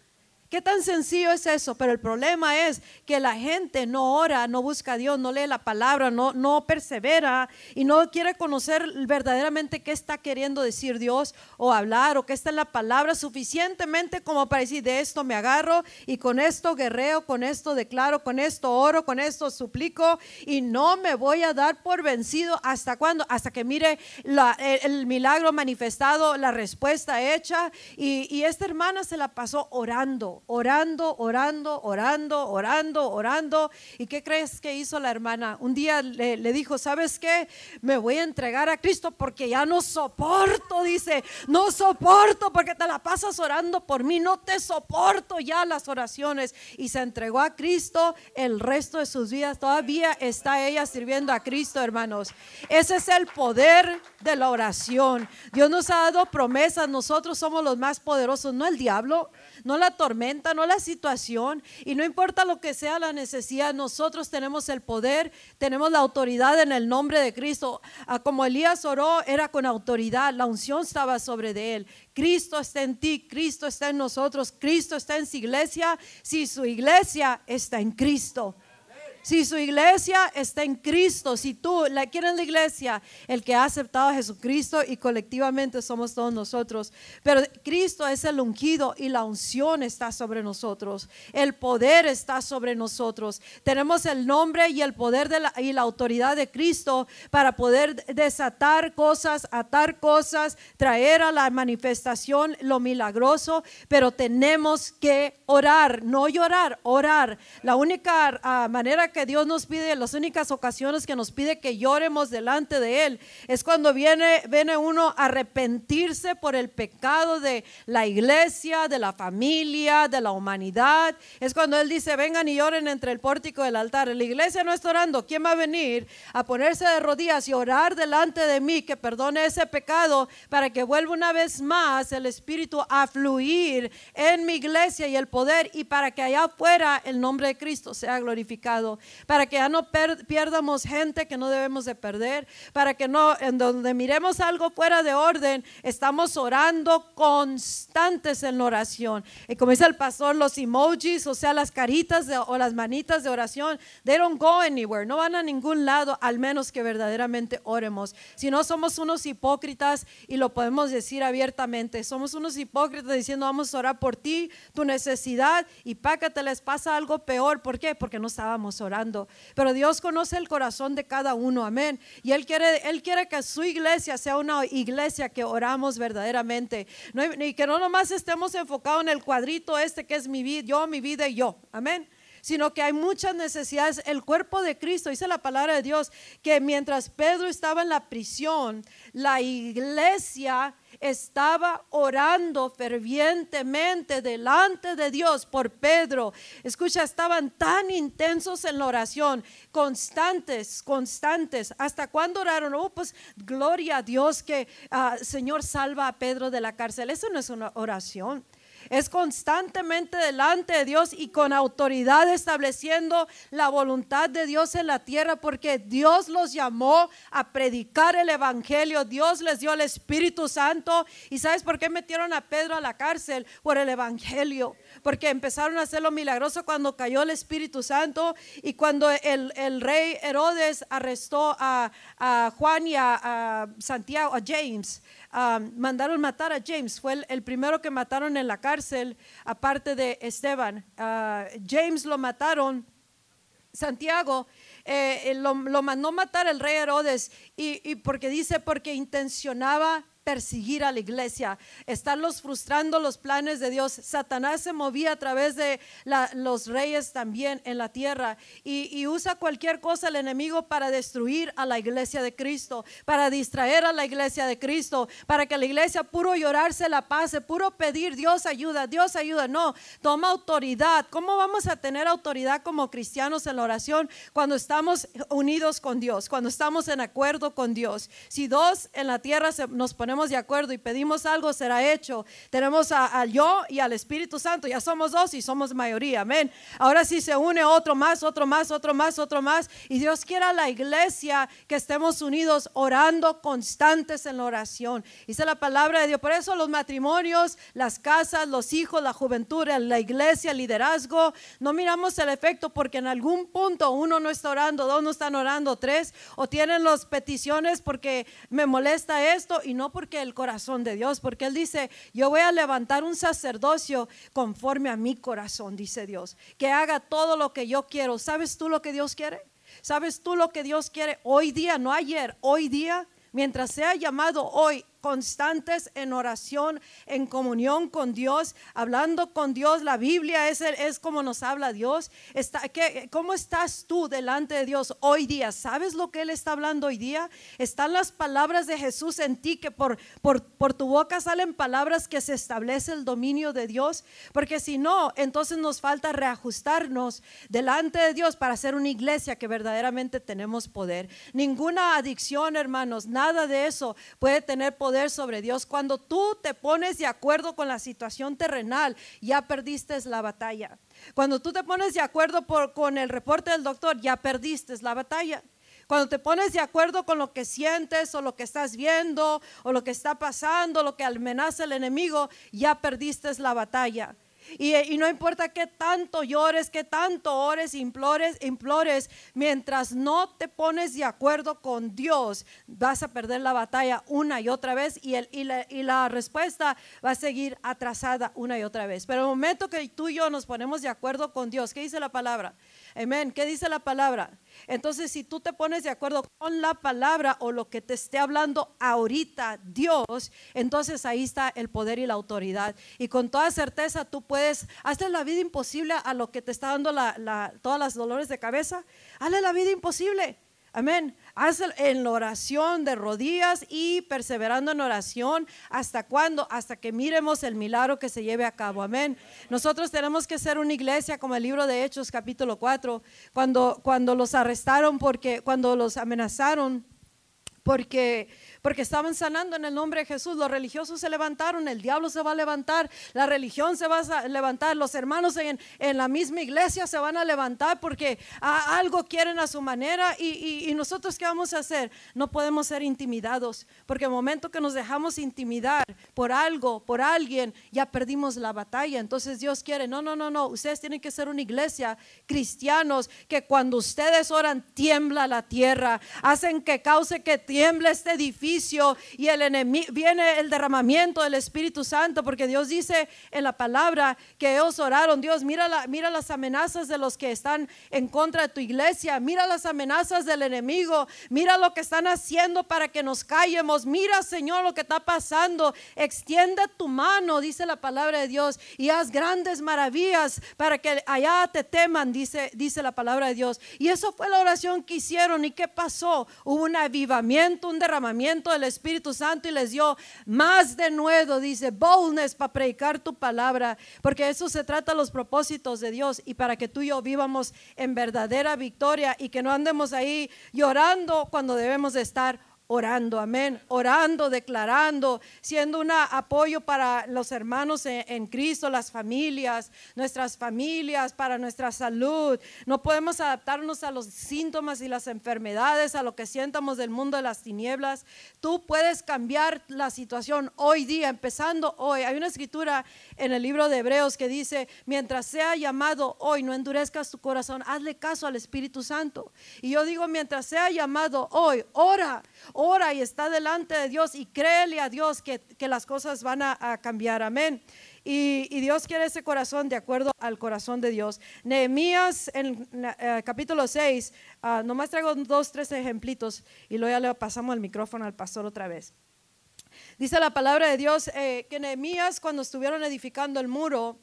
¿Qué tan sencillo es eso? Pero el problema es que la gente no ora, no busca a Dios, no lee la palabra, no, no persevera y no quiere conocer verdaderamente qué está queriendo decir Dios o hablar o qué está en la palabra suficientemente como para decir de esto me agarro y con esto guerreo, con esto declaro, con esto oro, con esto suplico y no me voy a dar por vencido hasta cuándo, hasta que mire el, el milagro manifestado, la respuesta hecha y, y esta hermana se la pasó orando, orando, orando, orando, orando, orando. ¿Y qué crees que hizo la hermana? Un día le, le dijo, ¿sabes qué? Me voy a entregar a Cristo porque ya no soporto, dice, no soporto porque te la pasas orando por mí, no te soporto ya las oraciones. Y se entregó a Cristo el resto de sus vidas. Todavía está ella sirviendo a Cristo, hermanos. Ese es el poder de la oración. Dios nos ha dado promesas, nosotros somos los más poderosos, no el diablo no la tormenta, no la situación, y no importa lo que sea la necesidad, nosotros tenemos el poder, tenemos la autoridad en el nombre de Cristo. Ah, Como Elías oró, era con autoridad, la unción estaba sobre de él. Cristo está en ti, Cristo está en nosotros, Cristo está en su iglesia, si su iglesia está en Cristo. Si su iglesia está en Cristo, si tú la quieres la iglesia, el que ha aceptado a Jesucristo y colectivamente somos todos nosotros. Pero Cristo es el ungido y la unción está sobre nosotros. El poder está sobre nosotros. Tenemos el nombre y el poder de la, y la autoridad de Cristo para poder desatar cosas, atar cosas, traer a la manifestación lo milagroso. Pero tenemos que orar, no llorar, orar. La única ah, manera que Dios nos pide, las únicas ocasiones que nos pide que lloremos delante de Él, es cuando viene, viene uno a arrepentirse por el pecado de la iglesia, de la familia, de la humanidad. Es cuando Él dice, vengan y lloren entre el pórtico del altar. La iglesia no está orando. ¿Quién va a venir a ponerse de rodillas y orar delante de mí que perdone ese pecado para que vuelva una vez más el Espíritu a fluir en mi iglesia y el poder y para que allá afuera el nombre de Cristo sea glorificado? Para que ya no pierdamos gente que no debemos de perder, para que no, en donde miremos algo fuera de orden, estamos orando constantes en la oración. Y como dice el pastor, los emojis, o sea, las caritas de- o las manitas de oración, they don't go anywhere, no van a ningún lado, al menos que verdaderamente oremos. Si no, somos unos hipócritas y lo podemos decir abiertamente, somos unos hipócritas diciendo, vamos a orar por ti, tu necesidad, y pácate, les pasa algo peor. ¿Por qué? Porque no estábamos orando. Pero Dios conoce el corazón de cada uno, amén. Y Él quiere, Él quiere que su iglesia sea una iglesia que oramos verdaderamente. Y que no nomás estemos enfocados en el cuadrito este que es mi vida, yo, mi vida y yo, amén sino que hay muchas necesidades. El cuerpo de Cristo, dice la palabra de Dios, que mientras Pedro estaba en la prisión, la iglesia estaba orando fervientemente delante de Dios por Pedro. Escucha, estaban tan intensos en la oración, constantes, constantes. ¿Hasta cuándo oraron? Oh, pues gloria a Dios que ah, Señor salva a Pedro de la cárcel. Eso no es una oración. Es constantemente delante de Dios y con autoridad estableciendo la voluntad de Dios en la tierra porque Dios los llamó a predicar el Evangelio. Dios les dio el Espíritu Santo. ¿Y sabes por qué metieron a Pedro a la cárcel? Por el Evangelio. Porque empezaron a hacer lo milagroso cuando cayó el Espíritu Santo y cuando el, el rey Herodes arrestó a, a Juan y a, a Santiago, a James mandaron matar a James. Fue el, el primero que mataron en la cárcel, aparte de Esteban. Ah, James lo mataron. Santiago eh, eh, lo, lo mandó matar el rey Herodes y, y porque dice porque intencionaba perseguir a la iglesia, estarlos frustrando los planes de Dios. Satanás se movía a través de los reyes también en la tierra y, y usa cualquier cosa el enemigo para destruir a la iglesia de Cristo, para distraer a la iglesia de Cristo, para que la iglesia puro llorarse la pase, puro pedir Dios ayuda, Dios ayuda. No, toma autoridad. ¿Cómo vamos a tener autoridad como cristianos en la oración cuando estamos unidos con Dios, cuando estamos en acuerdo con Dios? Si dos en la tierra se- nos ponemos de acuerdo y pedimos algo, será hecho. Tenemos a, a yo y al Espíritu Santo, ya somos dos y somos mayoría, amén. Ahora sí se une otro más, otro más, otro más, otro más. Y Dios quiere a la iglesia que estemos unidos orando constantes en la oración. Dice la palabra de Dios. Por eso los matrimonios, las casas, los hijos, la juventud, la iglesia, el liderazgo, no miramos el efecto porque en algún punto uno no está orando, dos no están orando, tres, o tienen las peticiones porque me molesta esto y no porque el corazón de Dios, porque Él dice, yo voy a levantar un sacerdocio conforme a mi corazón, dice Dios, que haga todo lo que yo quiero. ¿Sabes tú lo que Dios quiere? ¿Sabes tú lo que Dios quiere hoy día, no ayer, hoy día? Mientras sea llamado hoy, constantes en oración, en comunión con Dios, hablando con Dios. La Biblia es, es como nos habla Dios. Está, ¿qué- ¿Cómo estás tú delante de Dios hoy día? ¿Sabes lo que Él está hablando hoy día? Están las palabras de Jesús en ti, que por, por, por tu boca salen palabras que se establece el dominio de Dios. Porque si no, entonces nos falta reajustarnos delante de Dios para ser una iglesia que verdaderamente tenemos poder. Ninguna adicción, hermanos, nada de eso puede tener poder sobre Dios. Cuando tú te pones de acuerdo con la situación terrenal, ya perdiste la batalla. Cuando tú te pones de acuerdo por- con el reporte del doctor, ya perdiste la batalla. Cuando te pones de acuerdo con lo que sientes o lo que estás viendo o lo que está pasando, lo que amenaza el enemigo, ya perdiste la batalla. Y, no importa qué tanto llores, qué tanto ores, implores, implores, mientras no te pones de acuerdo con Dios, vas a perder la batalla una y otra vez y, el, y, la, y la respuesta va a seguir atrasada una y otra vez. Pero el momento que tú y yo nos ponemos de acuerdo con Dios, ¿qué dice la palabra? Amén. ¿Qué dice la palabra? Entonces, si tú te pones de acuerdo con la palabra o lo que te esté hablando ahorita Dios, entonces ahí está el poder y la autoridad. Y con toda certeza tú puedes, hazle la vida imposible a lo que te está dando la, la, todas las dolores de cabeza. Hazle la vida imposible. Amén. Haz en oración de rodillas y perseverando en oración. ¿Hasta cuándo? Hasta que miremos el milagro que se lleve a cabo. Amén. Nosotros tenemos que ser una iglesia como el libro de Hechos capítulo 4, cuando, cuando los arrestaron porque, cuando los amenazaron porque, porque estaban sanando en el nombre de Jesús. Los religiosos se levantaron, el diablo se va a levantar, la religión se va a levantar, los hermanos en, en la misma iglesia se van a levantar porque algo quieren a su manera. Y, y, nosotros, ¿qué vamos a hacer? No podemos ser intimidados, porque el momento que nos dejamos intimidar por algo, por alguien, ya perdimos la batalla. Entonces Dios quiere, no, no, no, no, ustedes tienen que ser una iglesia, cristianos, que cuando ustedes oran, tiembla la tierra, hacen que cause que tiembla este edificio y el enemigo viene el derramamiento del Espíritu Santo, porque Dios dice en la palabra que ellos oraron, Dios, mira, la, mira las amenazas de los que están en contra de tu iglesia, mira las amenazas del enemigo, mira lo que están haciendo para que nos callemos, mira Señor lo que está pasando, extiende tu mano, dice la palabra de Dios, y haz grandes maravillas para que allá te teman, dice, dice la palabra de Dios. Y eso fue la oración que hicieron. ¿Y qué pasó? Hubo un avivamiento, un derramamiento del Espíritu Santo y les dio más de nuevo, dice, boldness para predicar tu palabra, porque eso se trata los propósitos de Dios y para que tú y yo vivamos en verdadera victoria y que no andemos ahí llorando cuando debemos de estar orando, amén, orando, declarando, siendo un apoyo para los hermanos en, Cristo, las familias, nuestras familias, para nuestra salud. No podemos adaptarnos a los síntomas y las enfermedades, a lo que sientamos del mundo de las tinieblas. Tú puedes cambiar la situación hoy día, empezando hoy. Hay una escritura en el libro de Hebreos que dice, mientras sea llamado hoy, no endurezcas tu corazón, hazle caso al Espíritu Santo. Y yo digo, mientras sea llamado hoy, ora ora y está delante de Dios y créele a Dios que, que las cosas van a, cambiar. Amén. Y, y Dios quiere ese corazón de acuerdo al corazón de Dios. Nehemías en eh, capítulo 6, ah, nomás traigo dos, tres ejemplitos y luego ya le pasamos el micrófono al pastor otra vez. Dice la palabra de Dios eh, que Nehemías cuando estuvieron edificando el muro,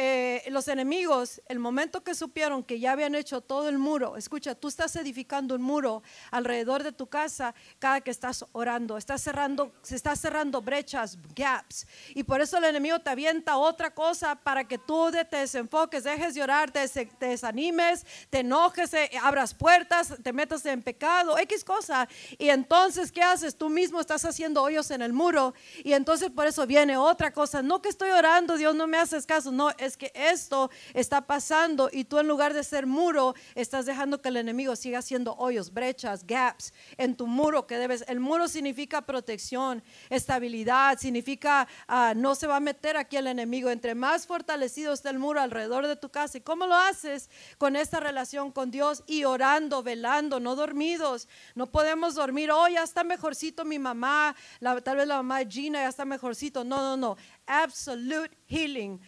eh, los enemigos, el momento que supieron que ya habían hecho todo el muro, escucha, tú estás edificando un muro alrededor de tu casa cada que estás orando, estás cerrando, se está cerrando brechas, gaps, y por eso el enemigo te avienta otra cosa para que tú te desenfoques, dejes de orar, te, te desanimes, te enojes, eh, abras puertas, te metas en pecado, X cosa, y entonces, ¿qué haces? Tú mismo estás haciendo hoyos en el muro, y entonces por eso viene otra cosa, no que estoy orando, Dios no me haces caso, no, que esto está pasando y tú en lugar de ser muro, estás dejando que el enemigo siga haciendo hoyos, brechas, gaps en tu muro que debes. El muro significa protección, estabilidad, significa ah, no se va a meter aquí el enemigo. Entre más fortalecido está el muro alrededor de tu casa. ¿Y cómo lo haces? Con esta relación con Dios y orando, velando, no dormidos. No podemos dormir, oh, ya está mejorcito mi mamá, la, tal vez la mamá de Gina ya está mejorcito. No, no, no. Absolute healing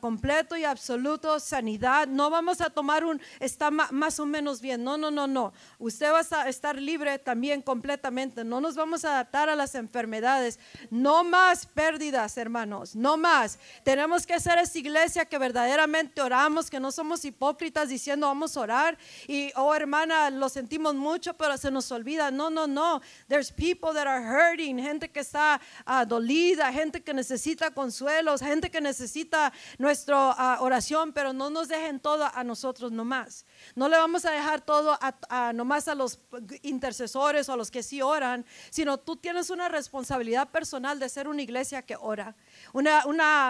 completo y absoluto sanidad. No vamos a tomar un está más o menos bien. No, no, no, no. Usted va a estar libre también completamente. No nos vamos a adaptar a las enfermedades. No más pérdidas, hermanos. No más. Tenemos que ser esa iglesia que verdaderamente oramos, que no somos hipócritas diciendo vamos a orar y oh hermana, lo sentimos mucho, pero se nos olvida. No, no, no. There's people that are hurting, gente que está uh, dolida, gente que necesita consuelos, gente que necesita nuestra ah, oración, pero no nos dejen todo a nosotros nomás. No le vamos a dejar todo a, nomás a los intercesores o a los que sí oran, sino tú tienes una responsabilidad personal de ser una iglesia que ora, un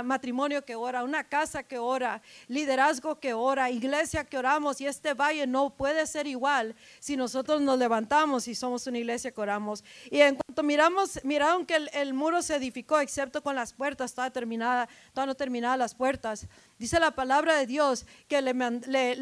matrimonio que ora, una casa que ora, liderazgo que ora, iglesia que oramos y este valle no puede ser igual si nosotros nos levantamos y somos una iglesia que oramos. Y en cuanto miramos, miraron que el, muro se edificó excepto con las puertas, toda terminada, toda no terminada las puertas. Dice la palabra de Dios que le,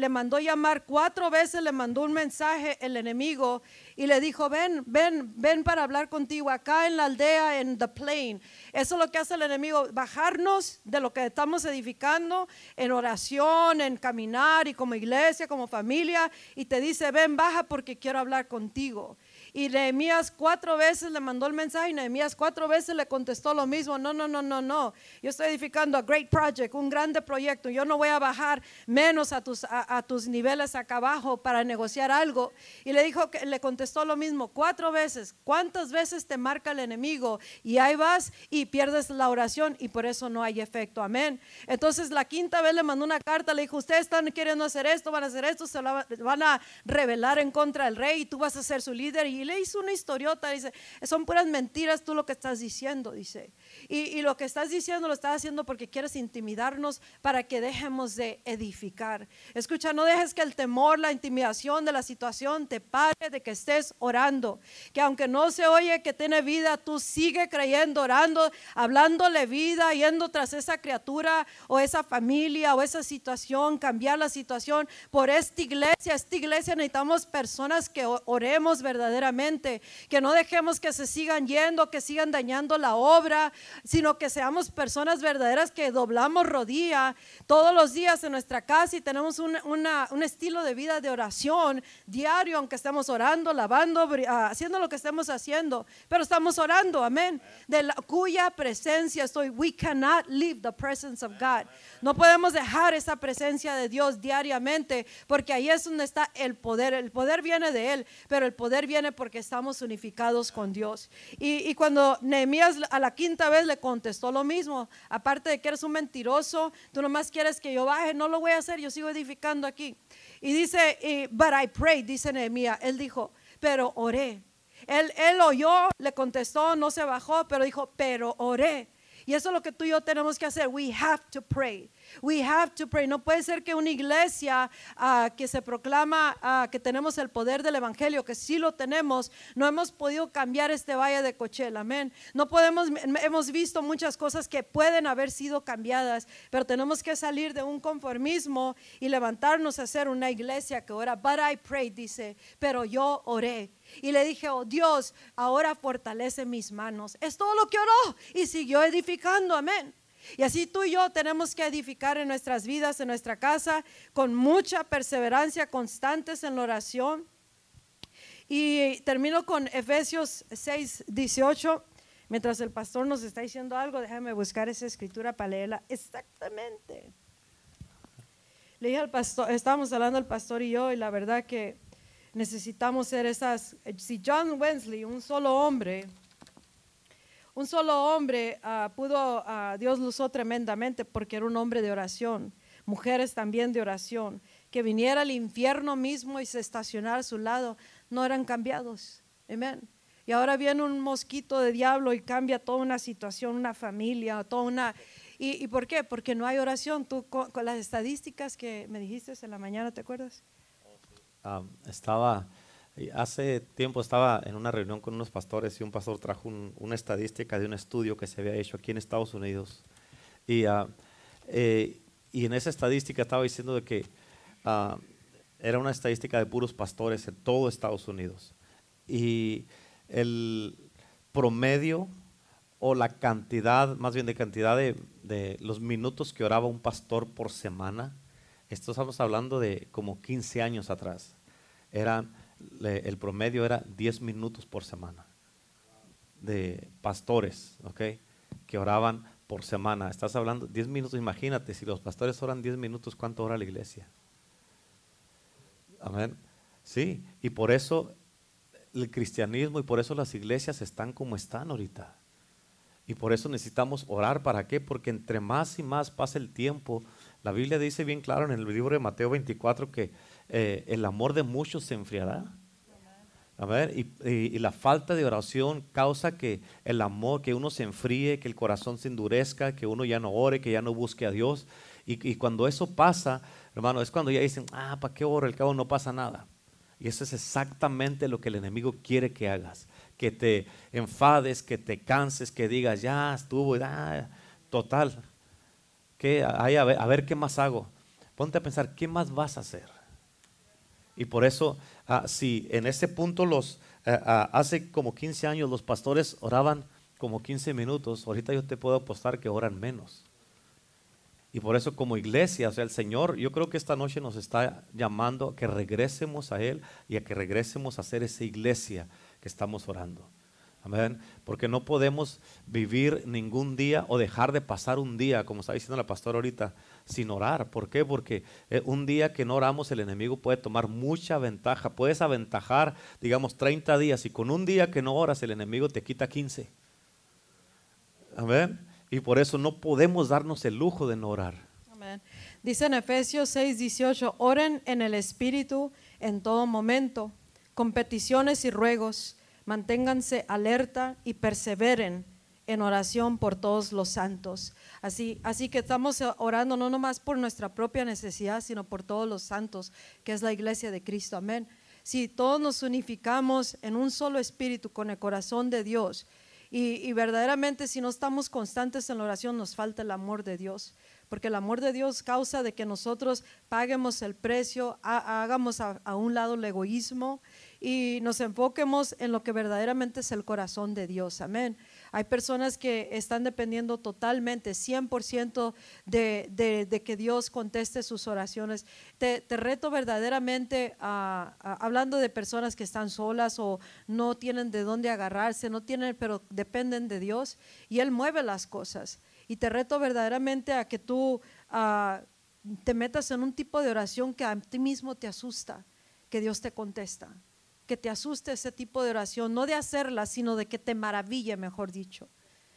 mandó llamar cuatro veces, le mandó un mensaje el enemigo y le dijo, ven, ven, ven para hablar contigo acá en la aldea, en the plain. Eso es lo que hace el enemigo, bajarnos de lo que estamos edificando en oración, en caminar y como iglesia, como familia, y te dice, ven, baja porque quiero hablar contigo. Y Nehemías cuatro veces le mandó el mensaje Nehemías cuatro veces le contestó lo mismo. No, no, no, no, no. Yo estoy edificando a great project, un grande proyecto. Yo no voy a bajar menos a tus, a, tus niveles acá abajo para negociar algo. Y le dijo que le contestó lo mismo cuatro veces. ¿Cuántas veces te marca el enemigo? Y ahí vas y pierdes la oración y por eso no hay efecto. Amén. Entonces la quinta vez le mandó una carta, le dijo, ustedes están queriendo hacer esto, van a hacer esto, se van a rebelar en contra del rey y tú vas a ser su líder. Y le hizo una historiota, dice, son puras mentiras tú lo que estás diciendo, dice. Y, lo que estás diciendo lo estás haciendo porque quieres intimidarnos para que dejemos de edificar. Escucha, no dejes que el temor, la intimidación de la situación te pare de que estés orando. Que aunque no se oye que tiene vida, tú sigue creyendo, orando, hablándole vida, yendo tras esa criatura o esa familia o esa situación, cambiar la situación por esta iglesia. Esta iglesia necesitamos personas que oremos verdaderamente, que no dejemos que se sigan yendo, que sigan dañando la obra, sino que seamos personas verdaderas que doblamos rodilla todos los días en nuestra casa y tenemos un, un estilo de vida de oración diario, aunque estemos orando, lavando, ah, haciendo lo que estemos haciendo, pero estamos orando, amén, de la, cuya presencia estoy. We cannot leave the presence of God. No podemos dejar esa presencia de Dios diariamente, porque ahí es donde está el poder. El poder viene de Él, pero el poder viene porque estamos unificados con Dios. Y, cuando Nehemías a la quinta vez le contestó lo mismo. Aparte de que eres un mentiroso, tú nomás quieres que yo baje, no lo voy a hacer, yo sigo edificando aquí. Y dice, but I prayed, dice Nehemías, él dijo, pero oré. Él, él oyó, le contestó, no se bajó, pero dijo, pero oré. Y eso es lo que tú y yo tenemos que hacer. We have to pray. We have to pray. No puede ser que una iglesia ah, que se proclama ah, que tenemos el poder del evangelio, que sí lo tenemos, no hemos podido cambiar este valle de Cochela. Amén. No podemos, hemos visto muchas cosas que pueden haber sido cambiadas, pero tenemos que salir de un conformismo y levantarnos a ser una iglesia que ora. But I pray, dice, pero yo oré. Y le dije, oh Dios, ahora fortalece mis manos. Es todo lo que oró y siguió edificando, amén. Y así tú y yo tenemos que edificar en nuestras vidas, en nuestra casa, con mucha perseverancia, constantes en la oración. Y termino con Efesios 6, 18. Mientras el pastor nos está diciendo algo, déjame buscar esa escritura para leerla exactamente. Le dije al pastor, estábamos hablando el pastor y yo, y la verdad que necesitamos ser esas. Si John Wesley, un solo hombre, un solo hombre ah, pudo, uh, Dios lo usó tremendamente porque era un hombre de oración, mujeres también de oración, que viniera al infierno mismo y se estacionara a su lado, no eran cambiados. Amén. Y ahora viene un mosquito de diablo y cambia toda una situación, una familia, toda una... ¿Y, por qué? Porque no hay oración. Tú con, las estadísticas que me dijiste en la mañana, ¿te acuerdas? Ah, estaba, hace tiempo estaba en una reunión con unos pastores y un pastor trajo una estadística de un estudio que se había hecho aquí en Estados Unidos. Y, uh, y en esa estadística estaba diciendo de que uh, era una estadística de puros pastores en todo Estados Unidos. Y el promedio o la cantidad, más bien de cantidad de, los minutos que oraba un pastor por semana, esto estamos hablando de como 15 años atrás, el promedio era 10 minutos por semana de pastores, ¿ok? Que oraban por semana. Estás hablando 10 minutos, imagínate, si los pastores oran 10 minutos, ¿cuánto ora la iglesia? Amén. Sí, y por eso el cristianismo y por eso las iglesias están como están ahorita. Y por eso necesitamos orar. ¿Para qué? Porque entre más y más pasa el tiempo, la Biblia dice bien claro en el libro de Mateo 24 que eh, el amor de muchos se enfriará. A ver, y, la falta de oración causa que el amor, que uno se enfríe, que el corazón se endurezca, que uno ya no ore, que ya no busque a Dios. Y, cuando eso pasa, hermano, es cuando ya dicen, ah, ¿para qué oro? El cabo no pasa nada. Y eso es exactamente lo que el enemigo quiere que hagas. Que te enfades, que te canses, que digas, ya estuvo, ya, total. Que hay, a, ver, qué más hago. Ponte a pensar, ¿qué más vas a hacer? Y por eso, ah, si en ese punto los, ah, hace como 15 años los pastores oraban como 15 minutos, ahorita yo te puedo apostar que oran menos. Y por eso como iglesia, o sea, el Señor, yo creo que esta noche nos está llamando a que regresemos a Él y a que regresemos a ser esa iglesia que estamos orando. Amén. Porque no podemos vivir ningún día o dejar de pasar un día, como está diciendo la pastora ahorita, sin orar. ¿Por qué? Porque eh, un día que no oramos el enemigo puede tomar mucha ventaja. Puedes aventajar, digamos, 30 días y con un día que no oras el enemigo te quita 15. Amén. Y por eso no podemos darnos el lujo de no orar. Dice en Efesios 6, 18, oren en el Espíritu en todo momento, con peticiones y ruegos, manténganse alerta y perseveren en oración por todos los santos. Así, así que estamos orando no nomás por nuestra propia necesidad, sino por todos los santos, que es la iglesia de Cristo. Amén. Si todos nos unificamos en un solo espíritu con el corazón de Dios, y, verdaderamente si no estamos constantes en la oración nos falta el amor de Dios, porque el amor de Dios causa de que nosotros paguemos el precio, hagamos a un lado el egoísmo y nos enfoquemos en lo que verdaderamente es el corazón de Dios. Amén. Hay personas que están dependiendo totalmente, 100% de, de, de, que Dios conteste sus oraciones. Te, reto verdaderamente, hablando de personas que están solas o no tienen de dónde agarrarse, no tienen, pero dependen de Dios y Él mueve las cosas. Y te reto verdaderamente a que tú te metas en un tipo de oración que a ti mismo te asusta, que Dios te contesta que te asuste ese tipo de oración, no de hacerla, sino de que te maraville, mejor dicho,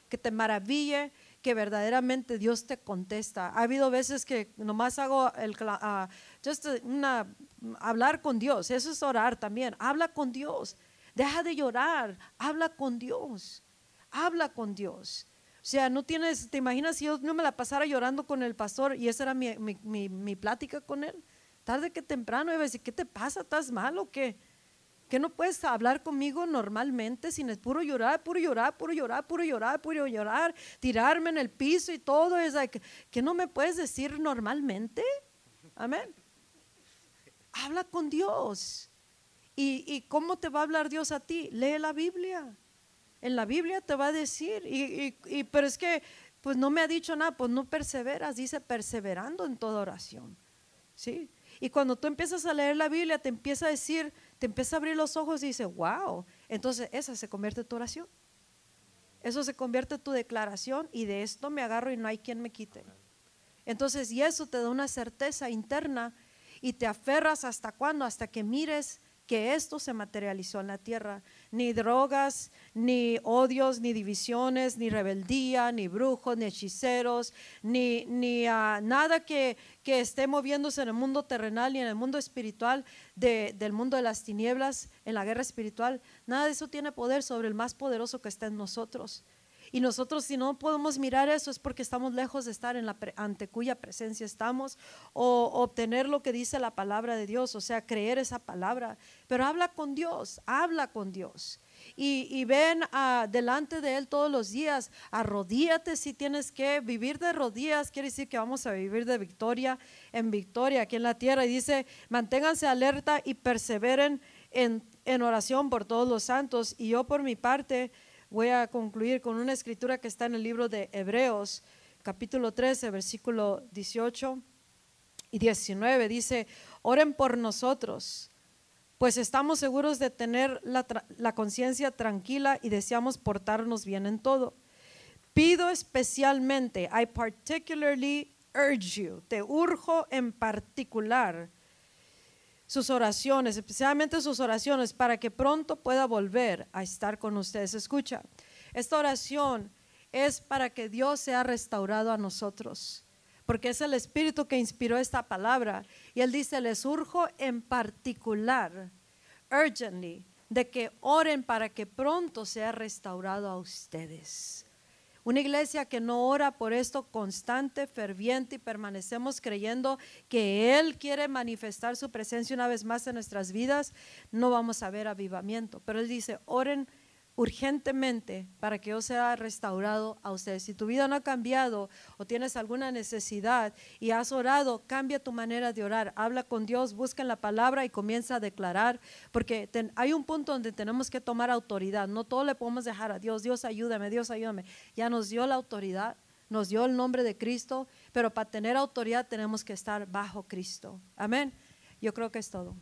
que te maraville que verdaderamente Dios te contesta. Ha habido veces que nomás hago el, uh, just una, hablar con Dios, eso es orar también, habla con Dios, deja de llorar, habla con Dios, habla con Dios. O sea, no tienes, ¿te imaginas si yo no me la pasara llorando con el pastor y esa era mi, mi, mi, plática con él? Tarde que temprano, iba a decir, ¿qué te pasa? ¿Estás mal o qué? Que no puedes hablar conmigo normalmente sin es puro llorar, puro llorar, puro llorar, puro llorar, puro llorar, tirarme en el piso y todo. Es que no me puedes decir normalmente. Amén. Habla con Dios. ¿Y, ¿Y cómo te va a hablar Dios a ti? Lee la Biblia. En la Biblia te va a decir, y, y, pero es que pues no me ha dicho nada, pues no perseveras, dice perseverando en toda oración. ¿Sí? Y cuando tú empiezas a leer la Biblia, te empieza a decir, te empieza a abrir los ojos y dice, wow, entonces esa se convierte en tu oración. Eso se convierte en tu declaración y de esto me agarro y no hay quien me quite. Entonces, y eso te da una certeza interna y te aferras hasta cuándo, hasta que mires que esto se materializó en la tierra. Ni drogas, ni odios, ni divisiones, ni rebeldía, ni brujos, ni hechiceros, ni, ni ah, nada que, que, esté moviéndose en el mundo terrenal y en el mundo espiritual, del mundo de las tinieblas, en la guerra espiritual. Nada de eso tiene poder sobre el más poderoso que está en nosotros. Y nosotros si no podemos mirar eso es porque estamos lejos de estar en la ante cuya presencia estamos o obtener lo que dice la palabra de Dios, o sea, creer esa palabra. Pero habla con Dios, habla con Dios. Y, ven a, delante de Él todos los días, arrodíate si tienes que vivir de rodillas, quiere decir que vamos a vivir de victoria en victoria aquí en la tierra. Y dice, manténganse alerta y perseveren en, en oración por todos los santos. Y yo por mi parte, Voy a concluir con una escritura que está en el libro de Hebreos, capítulo 13, versículo 18 y 19. Dice, oren por nosotros, pues estamos seguros de tener la, la conciencia tranquila y deseamos portarnos bien en todo. Pido especialmente, I particularly urge you, te urjo en particular sus oraciones, especialmente sus oraciones, para que pronto pueda volver a estar con ustedes. Escucha, esta oración es para que Dios sea restaurado a nosotros, porque es el Espíritu que inspiró esta palabra. Y Él dice, les urjo en particular, urgently, de que oren para que pronto sea restaurado a ustedes. Una iglesia que no ora por esto constante, ferviente y permanecemos creyendo que Él quiere manifestar su presencia una vez más en nuestras vidas, no vamos a ver avivamiento. Pero Él dice, oren urgentemente para que yo sea restaurado a ustedes. Si tu vida no ha cambiado o tienes alguna necesidad y has orado, cambia tu manera de orar. Habla con Dios, busca en la palabra y comienza a declarar, porque hay un punto donde tenemos que tomar autoridad. No todo le podemos dejar a Dios. Dios ayúdame, Dios ayúdame. Ya nos dio la autoridad, nos dio el nombre de Cristo, pero para tener autoridad tenemos que estar bajo Cristo. Amén. Yo creo que es todo.